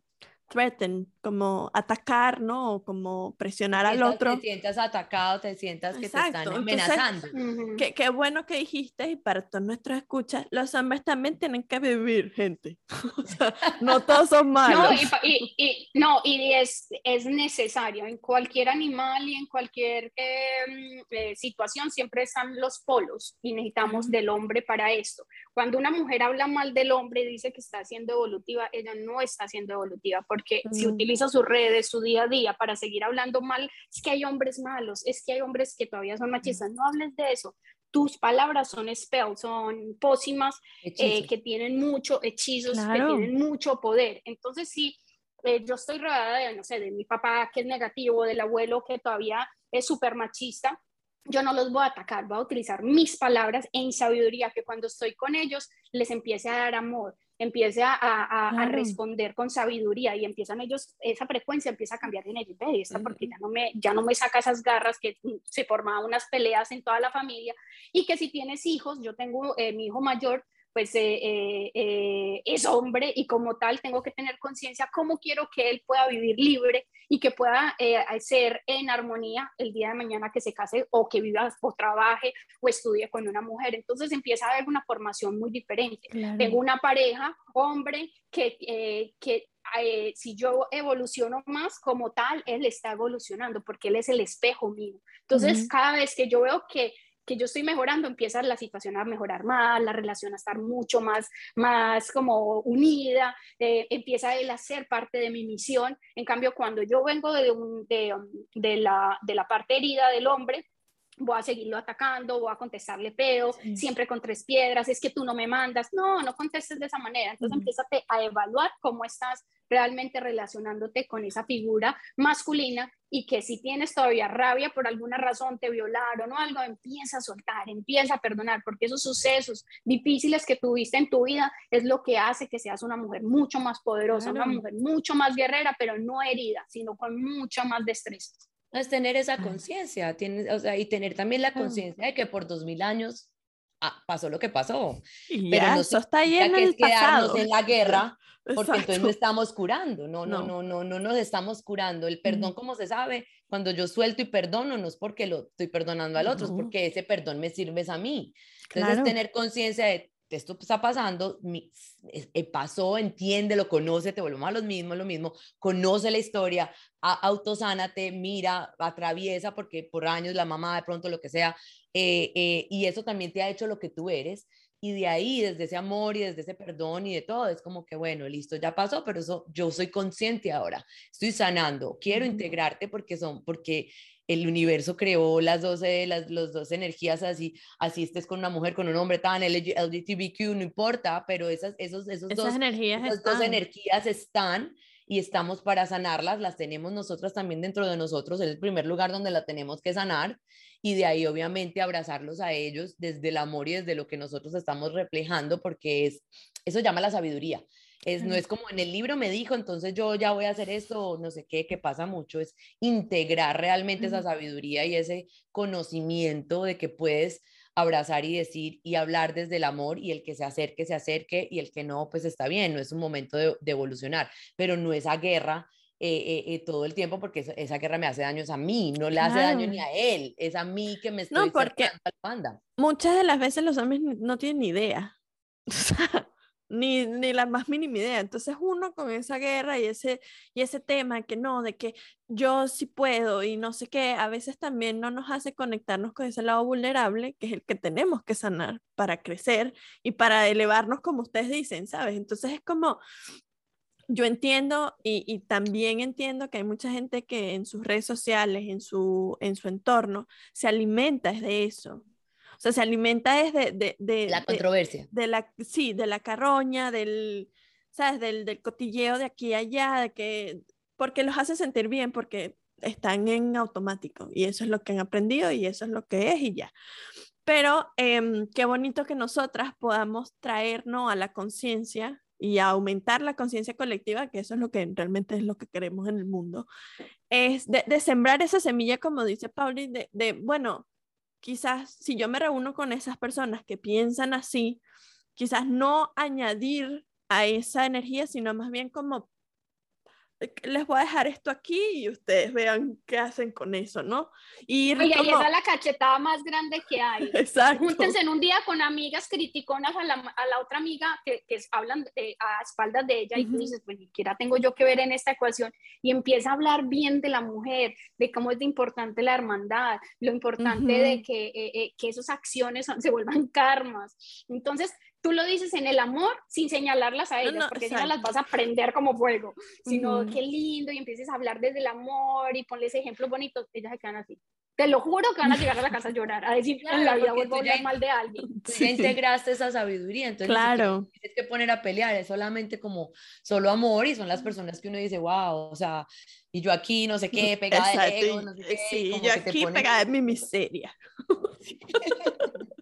threaten, como atacar, ¿no? O como presionar al otro. Te sientas atacado, te sientas que te están amenazando. qué, bueno que dijiste, y para todos nuestros escuchas, los hombres también tienen que vivir, gente. [laughs] o sea, no todos son [laughs] malos. No, y, y, no, y es, es necesario. En cualquier animal y en cualquier em, eh, situación siempre están los polos y necesitamos del hombre para esto. Cuando una mujer habla mal del hombre y dice que está siendo evolutiva, ella no está siendo evolutiva porque si utiliza sus redes, su día a día para seguir hablando mal, es que hay hombres malos, es que hay hombres que todavía son machistas, no hables de eso. Tus palabras son spells, son pócimas eh, que tienen mucho hechizos, que tienen mucho poder. Entonces, sí, eh, yo estoy rodeada de, no sé, de mi papá que es negativo, del abuelo que todavía es súper machista, yo no los voy a atacar, voy a utilizar mis palabras en sabiduría, que cuando estoy con ellos les empiece a dar amor, empiece a, a, responder con sabiduría y empiezan ellos, esa frecuencia empieza a cambiar en ellos, ¿ve? Esta porque ya no, me, ya no me saca esas garras que se formaban unas peleas en toda la familia y que si tienes hijos, yo tengo eh, mi hijo mayor, pues eh, eh, eh, es hombre y como tal tengo que tener conciencia cómo quiero que él pueda vivir libre y que pueda ser en armonía el día de mañana que se case o que viva o trabaje o estudie con una mujer. Entonces empieza a haber una formación muy diferente. Tengo una pareja, hombre, que, que si yo evoluciono más como tal, él está evolucionando porque él es el espejo mío. Entonces, cada vez que yo veo que que yo estoy mejorando, empieza la situación a mejorar más, la relación a estar mucho más, más como unida, eh, empieza él a ser parte de mi misión. En cambio, cuando yo vengo de, de, de, la, de la parte herida del hombre, voy a seguirlo atacando, voy a contestarle peo, siempre con tres piedras, es que tú no me mandas, no, no contestes de esa manera, entonces uh a evaluar cómo estás realmente relacionándote con esa figura masculina y que si tienes todavía rabia por alguna razón, te violaron o algo, empieza a soltar, empieza a perdonar, porque esos sucesos difíciles que tuviste en tu vida es lo que hace que seas una mujer mucho más poderosa, una mujer mucho más guerrera, pero no herida, sino con mucho más destreza. Es tener esa conciencia, o sea, y tener también la conciencia de que por dos mil años ah, pasó lo que pasó. pero no eso está ahí en el es quedarnos en la guerra, porque entonces no estamos curando, no, no, no, no, no nos estamos curando. El perdón, como se sabe, cuando yo suelto y perdono, no es porque lo estoy perdonando al otro, es porque ese perdón me sirve a mí. Entonces, tener conciencia de esto está pasando, eh, pasó, entiende, lo conoce, te volvemos a los mismos, lo mismo, conoce la historia, autosánate, mira, atraviesa, porque por años la mamá de pronto lo que sea, eh, eh, y eso también te ha hecho lo que tú eres, y de ahí, desde ese amor y desde ese perdón y de todo, es como que, bueno, listo, ya pasó, pero eso yo soy consciente ahora, estoy sanando, quiero integrarte porque son, porque el universo creó las dos, las dos energías así, así estés con una mujer, con un hombre, tan LGBTQ, no importa, pero esas, esos, esos dos, energías esas dos energías están y estamos para sanarlas, las tenemos nosotras también dentro de nosotros, es el primer lugar donde la tenemos que sanar y de ahí obviamente abrazarlos a ellos desde el amor y desde lo que nosotros estamos reflejando porque es, eso llama la sabiduría. Es, no es como en el libro me dijo, entonces yo ya voy a hacer esto, no sé qué, que pasa mucho, es integrar realmente esa sabiduría y ese conocimiento de que puedes abrazar y decir y hablar desde el amor y el que se acerque, se acerque y el que no, pues está bien, no es un momento de, evolucionar, pero no esa guerra eh, eh, eh, todo el tiempo porque esa, guerra me hace daños a mí, no le hace daño ni a él, es a mí que me estoy no, porque Muchas de las veces los hombres no tienen ni idea. [laughs] ni, ni la más mínima idea. Entonces uno con esa guerra y ese, y ese tema que no, de que yo sí puedo y no sé qué, a veces también no nos hace conectarnos con ese lado vulnerable, que es el que tenemos que sanar para crecer y para elevarnos como ustedes dicen, ¿sabes? Entonces es como, yo entiendo y, y, también entiendo que hay mucha gente que en sus redes sociales, en su, en su entorno, se alimenta de eso. O sea, se alimenta es de... de, de la controversia. De, la, sí, de la carroña, del, ¿sabes? Del, del cotilleo de aquí y allá, de que, porque los hace sentir bien, porque están en automático y eso es lo que han aprendido y eso es lo que es y ya. Pero eh, qué bonito que nosotras podamos traernos a la conciencia y a aumentar la conciencia colectiva, que eso es lo que realmente es lo que queremos en el mundo, es de, de sembrar esa semilla, como dice Pauli, de, de, bueno, quizás si yo me reúno con esas personas que piensan así, quizás no añadir a esa energía, sino más bien como les voy a dejar esto aquí y ustedes vean qué hacen con eso, ¿no? Y, Oye, y esa es la cachetada más grande que hay. [laughs] Exacto. Júntense en un día con amigas criticonas a la, a la otra amiga que, que hablan eh, a espaldas de ella uh -huh. y tú dices, pues ni siquiera tengo yo que ver en esta ecuación y empieza a hablar bien de la mujer, de cómo es de importante la hermandad, lo importante uh -huh. de que, eh, eh, que esas acciones se vuelvan karmas. Entonces, tú lo dices en el amor sin señalarlas a ellas, no, no, porque exacto. si no las vas a prender como fuego, sino uh -huh. qué lindo y empieces a hablar desde el amor y ponles ejemplos bonitos, ellas se quedan así. Te lo juro que van a llegar a la casa a llorar, a decir claro, en la vida vuelvo a hablar mal de alguien. [laughs] Tú ya integraste esa sabiduría, entonces claro. tienes que poner a pelear, es solamente como solo amor y son las personas que uno dice, wow, o sea, y yo aquí no sé qué, [laughs] pegada Exacto. de ego, no sé qué. Sí, yo aquí ponen... pegada de mi miseria. [laughs]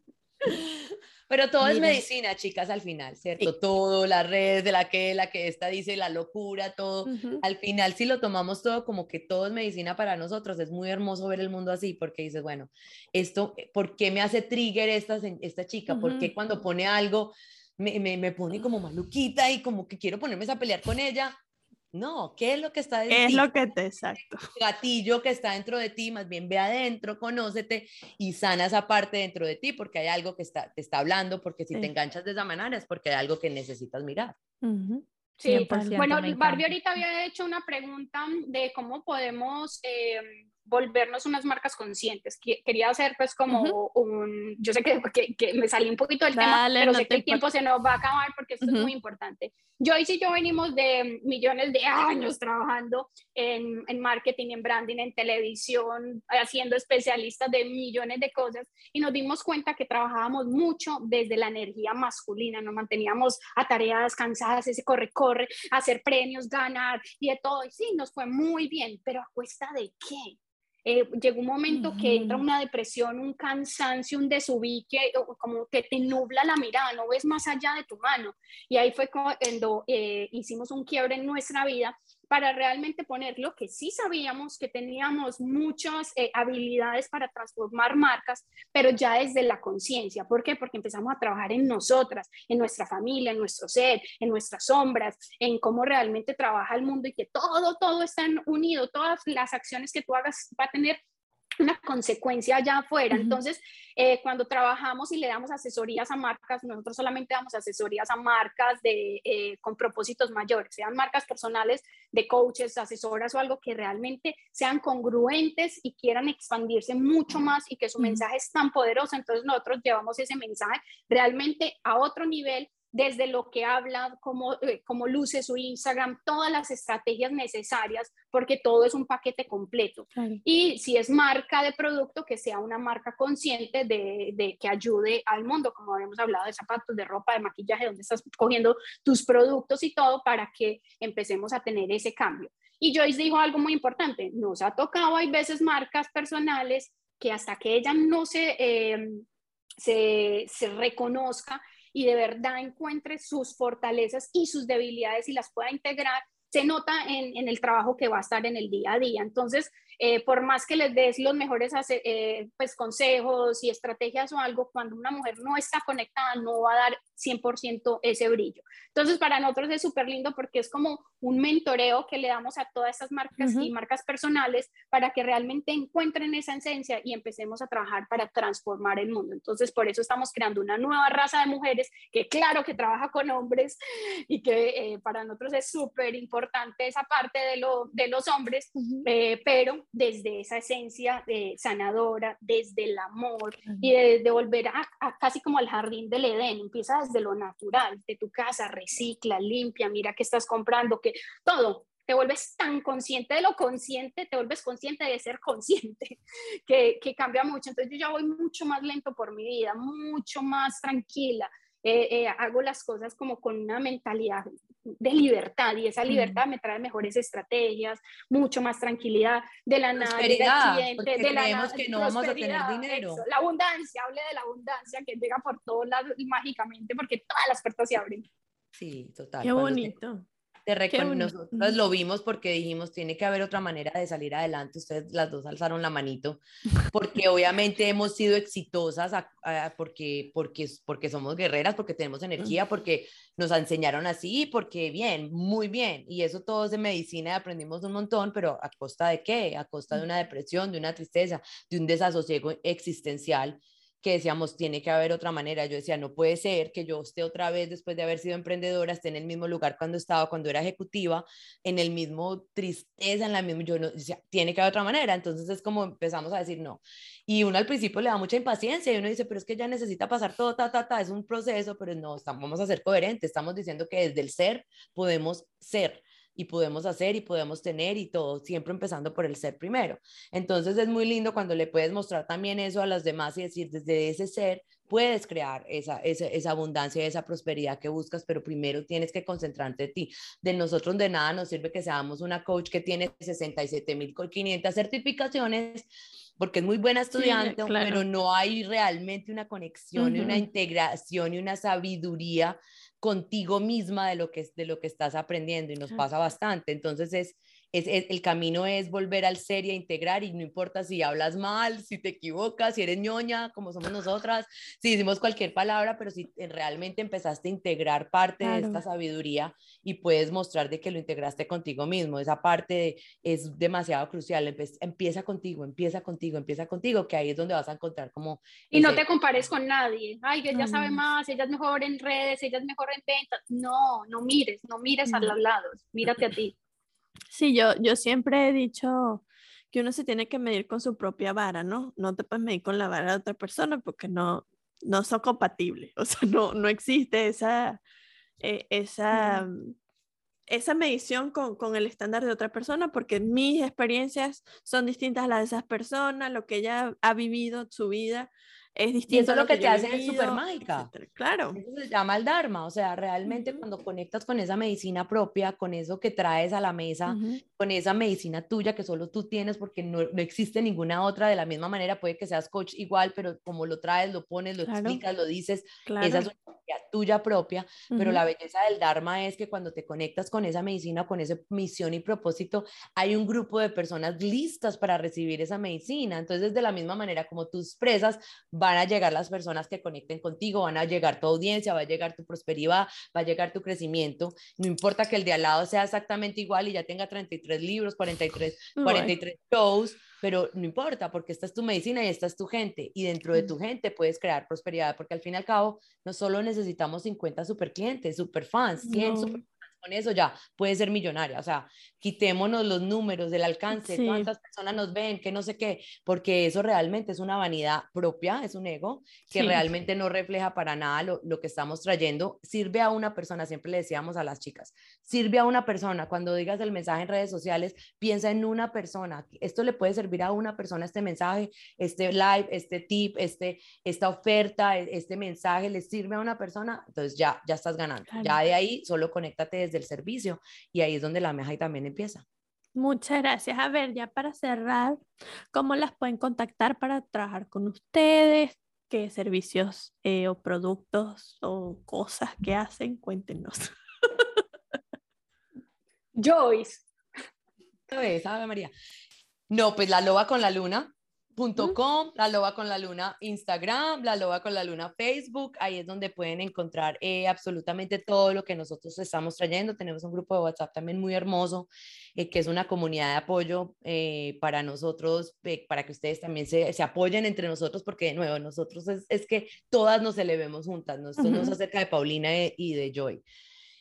Pero todo Miren. es medicina, chicas, al final, ¿cierto? Sí. Todo, las redes de la que, la que esta dice, la locura, todo. Uh -huh. Al final, si lo tomamos todo como que todo es medicina para nosotros, es muy hermoso ver el mundo así, porque dices, bueno, esto, ¿por qué me hace trigger esta, esta chica? Uh -huh. ¿Por qué cuando pone algo me, me, me pone como maluquita y como que quiero ponerme a pelear con ella? No, ¿qué es lo que está dentro? ¿Qué es lo que te exacto? Gatillo que está dentro de ti, más bien ve adentro, conócete y sana esa parte dentro de ti porque hay algo que está, te está hablando, porque si sí. te enganchas de esa manera es porque hay algo que necesitas mirar. Uh -huh. Sí, bueno, Barbie ahorita había hecho una pregunta de cómo podemos eh, volvernos unas marcas conscientes. Quería hacer pues como uh -huh. un, yo sé que, que, que, me salí un poquito del Dale, tema, pero no sé que el tiempo se nos va a acabar porque esto uh -huh. es muy importante. Joyce y yo venimos de millones de años trabajando en, en marketing, en branding, en televisión, haciendo especialistas de millones de cosas y nos dimos cuenta que trabajábamos mucho desde la energía masculina, nos manteníamos atareadas, cansadas, ese corre-corre, hacer premios, ganar y de todo. Y sí, nos fue muy bien, pero ¿a cuesta de qué? Eh, llegó un momento uh -huh. que entra una depresión, un cansancio, un desubique, como que te nubla la mirada, no ves más allá de tu mano. Y ahí fue cuando eh, hicimos un quiebre en nuestra vida para realmente poner lo que sí sabíamos, que teníamos muchas eh, habilidades para transformar marcas, pero ya desde la conciencia. ¿Por qué? Porque empezamos a trabajar en nosotras, en nuestra familia, en nuestro ser, en nuestras sombras, en cómo realmente trabaja el mundo y que todo, todo está unido, todas las acciones que tú hagas va a tener una consecuencia allá afuera. Uh -huh. Entonces, eh, cuando trabajamos y le damos asesorías a marcas, nosotros solamente damos asesorías a marcas de, eh, con propósitos mayores, sean marcas personales de coaches, asesoras o algo que realmente sean congruentes y quieran expandirse mucho más y que su uh -huh. mensaje es tan poderoso. Entonces, nosotros llevamos ese mensaje realmente a otro nivel desde lo que habla, cómo, eh, cómo luce su Instagram, todas las estrategias necesarias, porque todo es un paquete completo. Claro. Y si es marca de producto, que sea una marca consciente de, de, que ayude al mundo, como habíamos hablado de zapatos, de ropa, de maquillaje, donde estás cogiendo tus productos y todo para que empecemos a tener ese cambio. Y Joyce dijo algo muy importante, nos ha tocado, hay veces marcas personales que hasta que ella no se, eh, se, se reconozca, y de verdad encuentre sus fortalezas y sus debilidades y las pueda integrar, se nota en, en el trabajo que va a estar en el día a día. Entonces, eh, por más que les des los mejores eh, pues, consejos y estrategias o algo, cuando una mujer no está conectada, no va a dar 100% ese brillo. Entonces, para nosotros es súper lindo porque es como un mentoreo que le damos a todas estas marcas uh -huh. y marcas personales para que realmente encuentren esa esencia y empecemos a trabajar para transformar el mundo. Entonces, por eso estamos creando una nueva raza de mujeres que claro que trabaja con hombres y que eh, para nosotros es súper importante esa parte de, lo, de los hombres, eh, pero desde esa esencia de sanadora, desde el amor y de, volver a, casi como al jardín del Edén, empieza desde lo natural, de tu casa, recicla, limpia, mira qué estás comprando, que todo, te vuelves tan consciente de lo consciente, te vuelves consciente de ser consciente, [laughs] que, que, cambia mucho. Entonces yo ya voy mucho más lento por mi vida, mucho más tranquila. Eh, eh, hago las cosas como con una mentalidad de libertad y esa libertad me trae mejores estrategias, mucho más tranquilidad, de la nada cliente, de la que no vamos a tener dinero. la abundancia, hable de la abundancia que llega por todos lados mágicamente porque todas las puertas se abren. Sí, total. Qué bonito nosotros lo vimos porque dijimos, tiene que haber otra manera de salir adelante. Ustedes las dos alzaron la manito, porque obviamente hemos sido exitosas porque, porque, porque somos guerreras, porque tenemos energía, porque nos enseñaron así, porque bien, muy bien. Y eso todo es de medicina aprendimos un montón, pero ¿a costa de qué? A costa de una depresión, de una tristeza, de un desasosiego existencial que decíamos, tiene que haber otra manera. Yo decía, no puede ser que yo esté otra vez, después de haber sido emprendedora, esté en el mismo lugar cuando estaba, cuando era ejecutiva, en el mismo tristeza, en la misma, yo no, decía, tiene que haber otra manera. Entonces es como empezamos a decir no. Y uno al principio le da mucha impaciencia y uno dice, pero es que ya necesita pasar todo, ta, ta, ta, es un proceso, pero no, estamos, vamos a ser coherentes, estamos diciendo que desde el ser podemos ser y podemos hacer y podemos tener y todo, siempre empezando por el ser primero. Entonces es muy lindo cuando le puedes mostrar también eso a los demás y decir, desde ese ser puedes crear esa, esa, esa abundancia, esa prosperidad que buscas, pero primero tienes que concentrarte en ti. De nosotros de nada nos sirve que seamos una coach que tiene 67.500 certificaciones porque es muy buena estudiante, pero no hay realmente una conexión y una integración y una sabiduría contigo misma de lo que, de lo que estás aprendiendo y nos pasa bastante. Entonces es es, el camino es volver al ser y a integrar y no importa si hablas mal, si te equivocas, si eres ñoña, como somos nosotras, si decimos cualquier palabra, pero si realmente empezaste a integrar parte de esta sabiduría y puedes mostrar de que lo integraste contigo mismo, esa parte es demasiado crucial, empieza contigo, empieza contigo, empieza contigo, que ahí es donde vas a encontrar como... Y no te compares con nadie, ay, ella sabe más, ella es mejor en redes, ella es mejor en ventas, no, no mires, no mires a los lados, mírate a ti. Sí, yo, yo siempre he dicho que uno se tiene que medir con su propia vara, ¿no? No te puedes medir con la vara de otra persona porque no, no son compatibles, [laughs] o sea, no, no existe esa, eh, esa, mm, esa medición con, con, el estándar de otra persona porque mis experiencias son distintas a las de esas personas, lo que ella ha vivido, su vida, es distinto. Y eso es lo que, te hace super mágica. Claro. Eso se llama el Dharma, o sea, realmente cuando conectas con esa medicina propia, con eso que traes a la mesa, con esa medicina tuya que solo tú tienes porque no, no, existe ninguna otra de la misma manera, puede que seas coach igual, pero como lo traes, lo pones, lo explicas, lo dices, esa es una tuya propia, pero la belleza del Dharma es que cuando te conectas con esa medicina, con esa misión y propósito, hay un grupo de personas listas para recibir esa medicina. Entonces, de la misma manera como tú expresas, van a llegar las personas que conecten contigo, van a llegar tu audiencia, va a llegar tu prosperidad, va a llegar tu crecimiento. No importa que el de al lado sea exactamente igual y ya tenga 33 libros, 43, 43 shows, pero no importa porque esta es tu medicina y esta es tu gente y dentro de tu gente puedes crear prosperidad porque al fin y al cabo no solo necesitamos 50 super clientes, super fans, 100 super con eso ya puede ser millonaria. O sea, quitémonos los números, del alcance, cuántas personas nos ven, que no sé qué, porque eso realmente es una vanidad propia, es un ego que realmente no refleja para nada lo, lo, que estamos trayendo. Sirve a una persona, siempre le decíamos a las chicas, sirve a una persona. Cuando digas el mensaje en redes sociales, piensa en una persona. Esto le puede servir a una persona, este mensaje, este live, este tip, este, esta oferta, e, este mensaje le sirve a una persona, entonces ya, ya estás ganando. Ya de ahí solo conéctate desde del servicio y ahí es donde la meja también empieza. Muchas gracias. A ver, ya para cerrar, ¿cómo las pueden contactar para trabajar con ustedes? ¿Qué servicios eh, o productos o cosas que hacen? Cuéntenos. [laughs] Joyce. Ave María. No, pues la loba con la luna. Com, la loba con la luna Instagram, la loba con la luna Facebook, ahí es donde pueden encontrar eh, absolutamente todo lo que nosotros estamos trayendo. Tenemos un grupo de WhatsApp también muy hermoso, eh, que es una comunidad de apoyo eh, para nosotros, para que ustedes también se, se, apoyen entre nosotros, porque de nuevo, nosotros es, es que todas nos elevemos juntas, ¿no? esto no es acerca de Paulina y de Joy.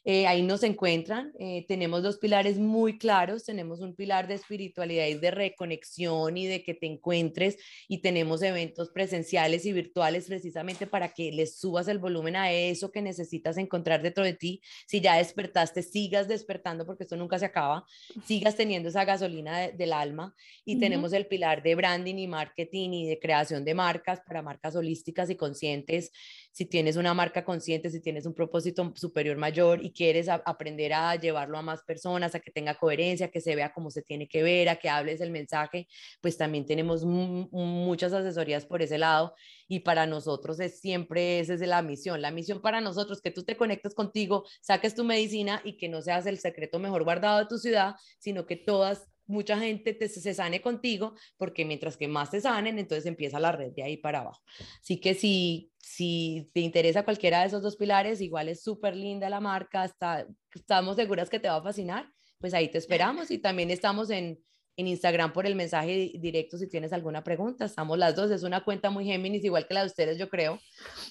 Eh, ahí nos encuentran. Eh, tenemos dos pilares muy claros. Tenemos un pilar de espiritualidad y de reconexión y de que te encuentres y tenemos eventos presenciales y virtuales precisamente para que les subas el volumen a eso que necesitas encontrar dentro de ti. Si ya despertaste, sigas despertando porque esto nunca se acaba. Sigas teniendo esa gasolina del alma y tenemos el pilar de branding y marketing y de creación de marcas para marcas holísticas y conscientes. Si tienes una marca consciente, si tienes un propósito superior mayor y quieres aprender a llevarlo a más personas, a que tenga coherencia, que se vea como se tiene que ver, a que hables el mensaje, pues también tenemos muchas asesorías por ese lado y para nosotros es siempre esa es la misión. La misión para nosotros que tú te conectes contigo, saques tu medicina y que no seas el secreto mejor guardado de tu ciudad, sino que todas mucha gente te, se sane contigo, porque mientras que más te sanen, entonces empieza la red de ahí para abajo. Así que si, si te interesa cualquiera de esos dos pilares, igual es súper linda la marca, está, estamos seguras que te va a fascinar, pues ahí te esperamos y también estamos en, en Instagram por el mensaje directo si tienes alguna pregunta. Estamos las dos, es una cuenta muy Géminis, igual que la de ustedes, yo creo.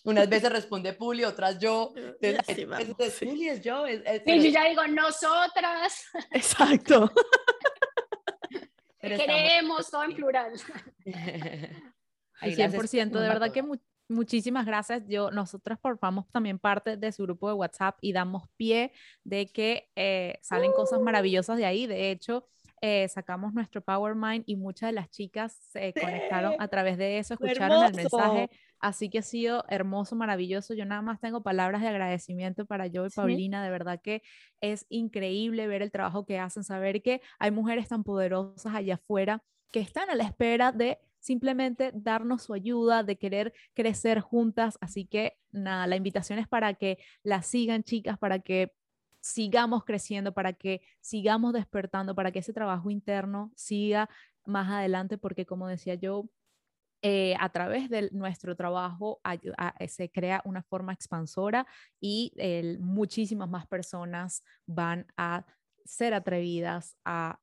Unas veces responde Puli, otras yo. [laughs] Entonces, Puli es yo. y yo ya digo, nosotras. Exacto. [laughs] Queremos todo en plural. [laughs] 100%, de verdad que muchísimas gracias. Yo, nosotras formamos también parte de su grupo de WhatsApp y damos pie de que eh, salen cosas maravillosas de ahí. De hecho, eh, sacamos nuestro Power Mind y muchas de las chicas se conectaron a través de eso, escucharon el mensaje. Así que ha sido hermoso, maravilloso. Yo nada más tengo palabras de agradecimiento para yo y Paulina. De verdad que es increíble ver el trabajo que hacen, saber que hay mujeres tan poderosas allá afuera que están a la espera de simplemente darnos su ayuda, de querer crecer juntas. Así que nada, la invitación es para que las sigan, chicas, para que sigamos creciendo, para que sigamos despertando, para que ese trabajo interno siga más adelante, porque como decía yo, eh, a través de nuestro trabajo se crea una forma expansora y muchísimas más personas van a ser atrevidas, a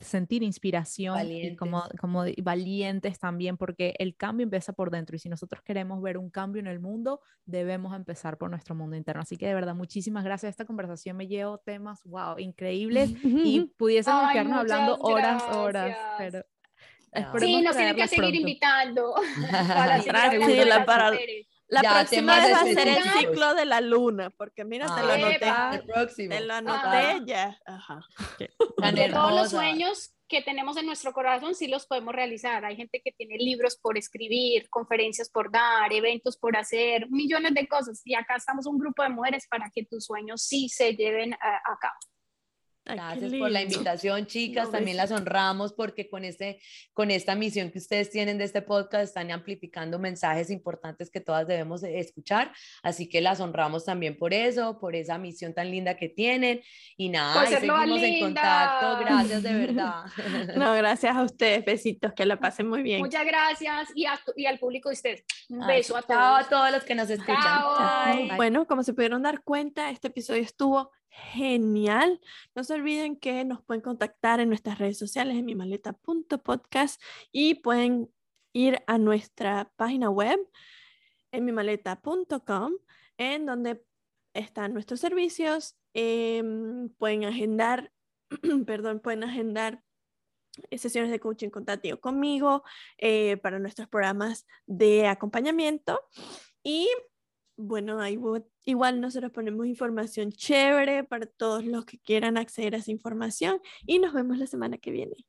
sentir inspiración y como, como valientes también, porque el cambio empieza por dentro y si nosotros queremos ver un cambio en el mundo, debemos empezar por nuestro mundo interno. Así que de verdad, muchísimas gracias. Esta conversación me llevo temas, wow, increíbles y [laughs] pudiésemos quedarnos hablando horas, horas, pero... Sí, nos tienen que seguir invitando. [laughs] para, la próxima vez va a ser el ciclo de la luna, porque mira, te lo anoté. Te lo anoté ya. Ajá. Todos los sueños que tenemos en nuestro corazón sí los podemos realizar. Hay gente que tiene libros por escribir, conferencias por dar, eventos por hacer, millones de cosas. Y acá estamos un grupo de mujeres para que tus sueños sí se lleven a cabo. Gracias por la invitación, chicas. También las honramos porque con, este, con esta misión que ustedes tienen de este podcast están amplificando mensajes importantes que todas debemos escuchar. Así que las honramos también por eso, por esa misión tan linda que tienen. Y nada, seguimos en contacto. Gracias de [laughs] verdad. No, gracias a ustedes. Besitos, que la pasen muy bien. Muchas gracias y, y al público de ustedes. Un beso a todos. a todos los que nos escuchan. Bueno, como se pudieron dar cuenta, este episodio estuvo genial. No se olviden que nos pueden contactar en nuestras redes sociales en mi maleta.podcast y pueden ir a nuestra página web en mimaleta.com en donde están nuestros servicios. Em, pueden agendar, [clears throat] perdón, pueden agendar sesiones de coaching contacto conmigo eh, para nuestros programas de acompañamiento y bueno, ahí igual nosotros ponemos información chévere para todos los que quieran acceder a esa información y nos vemos la semana que viene.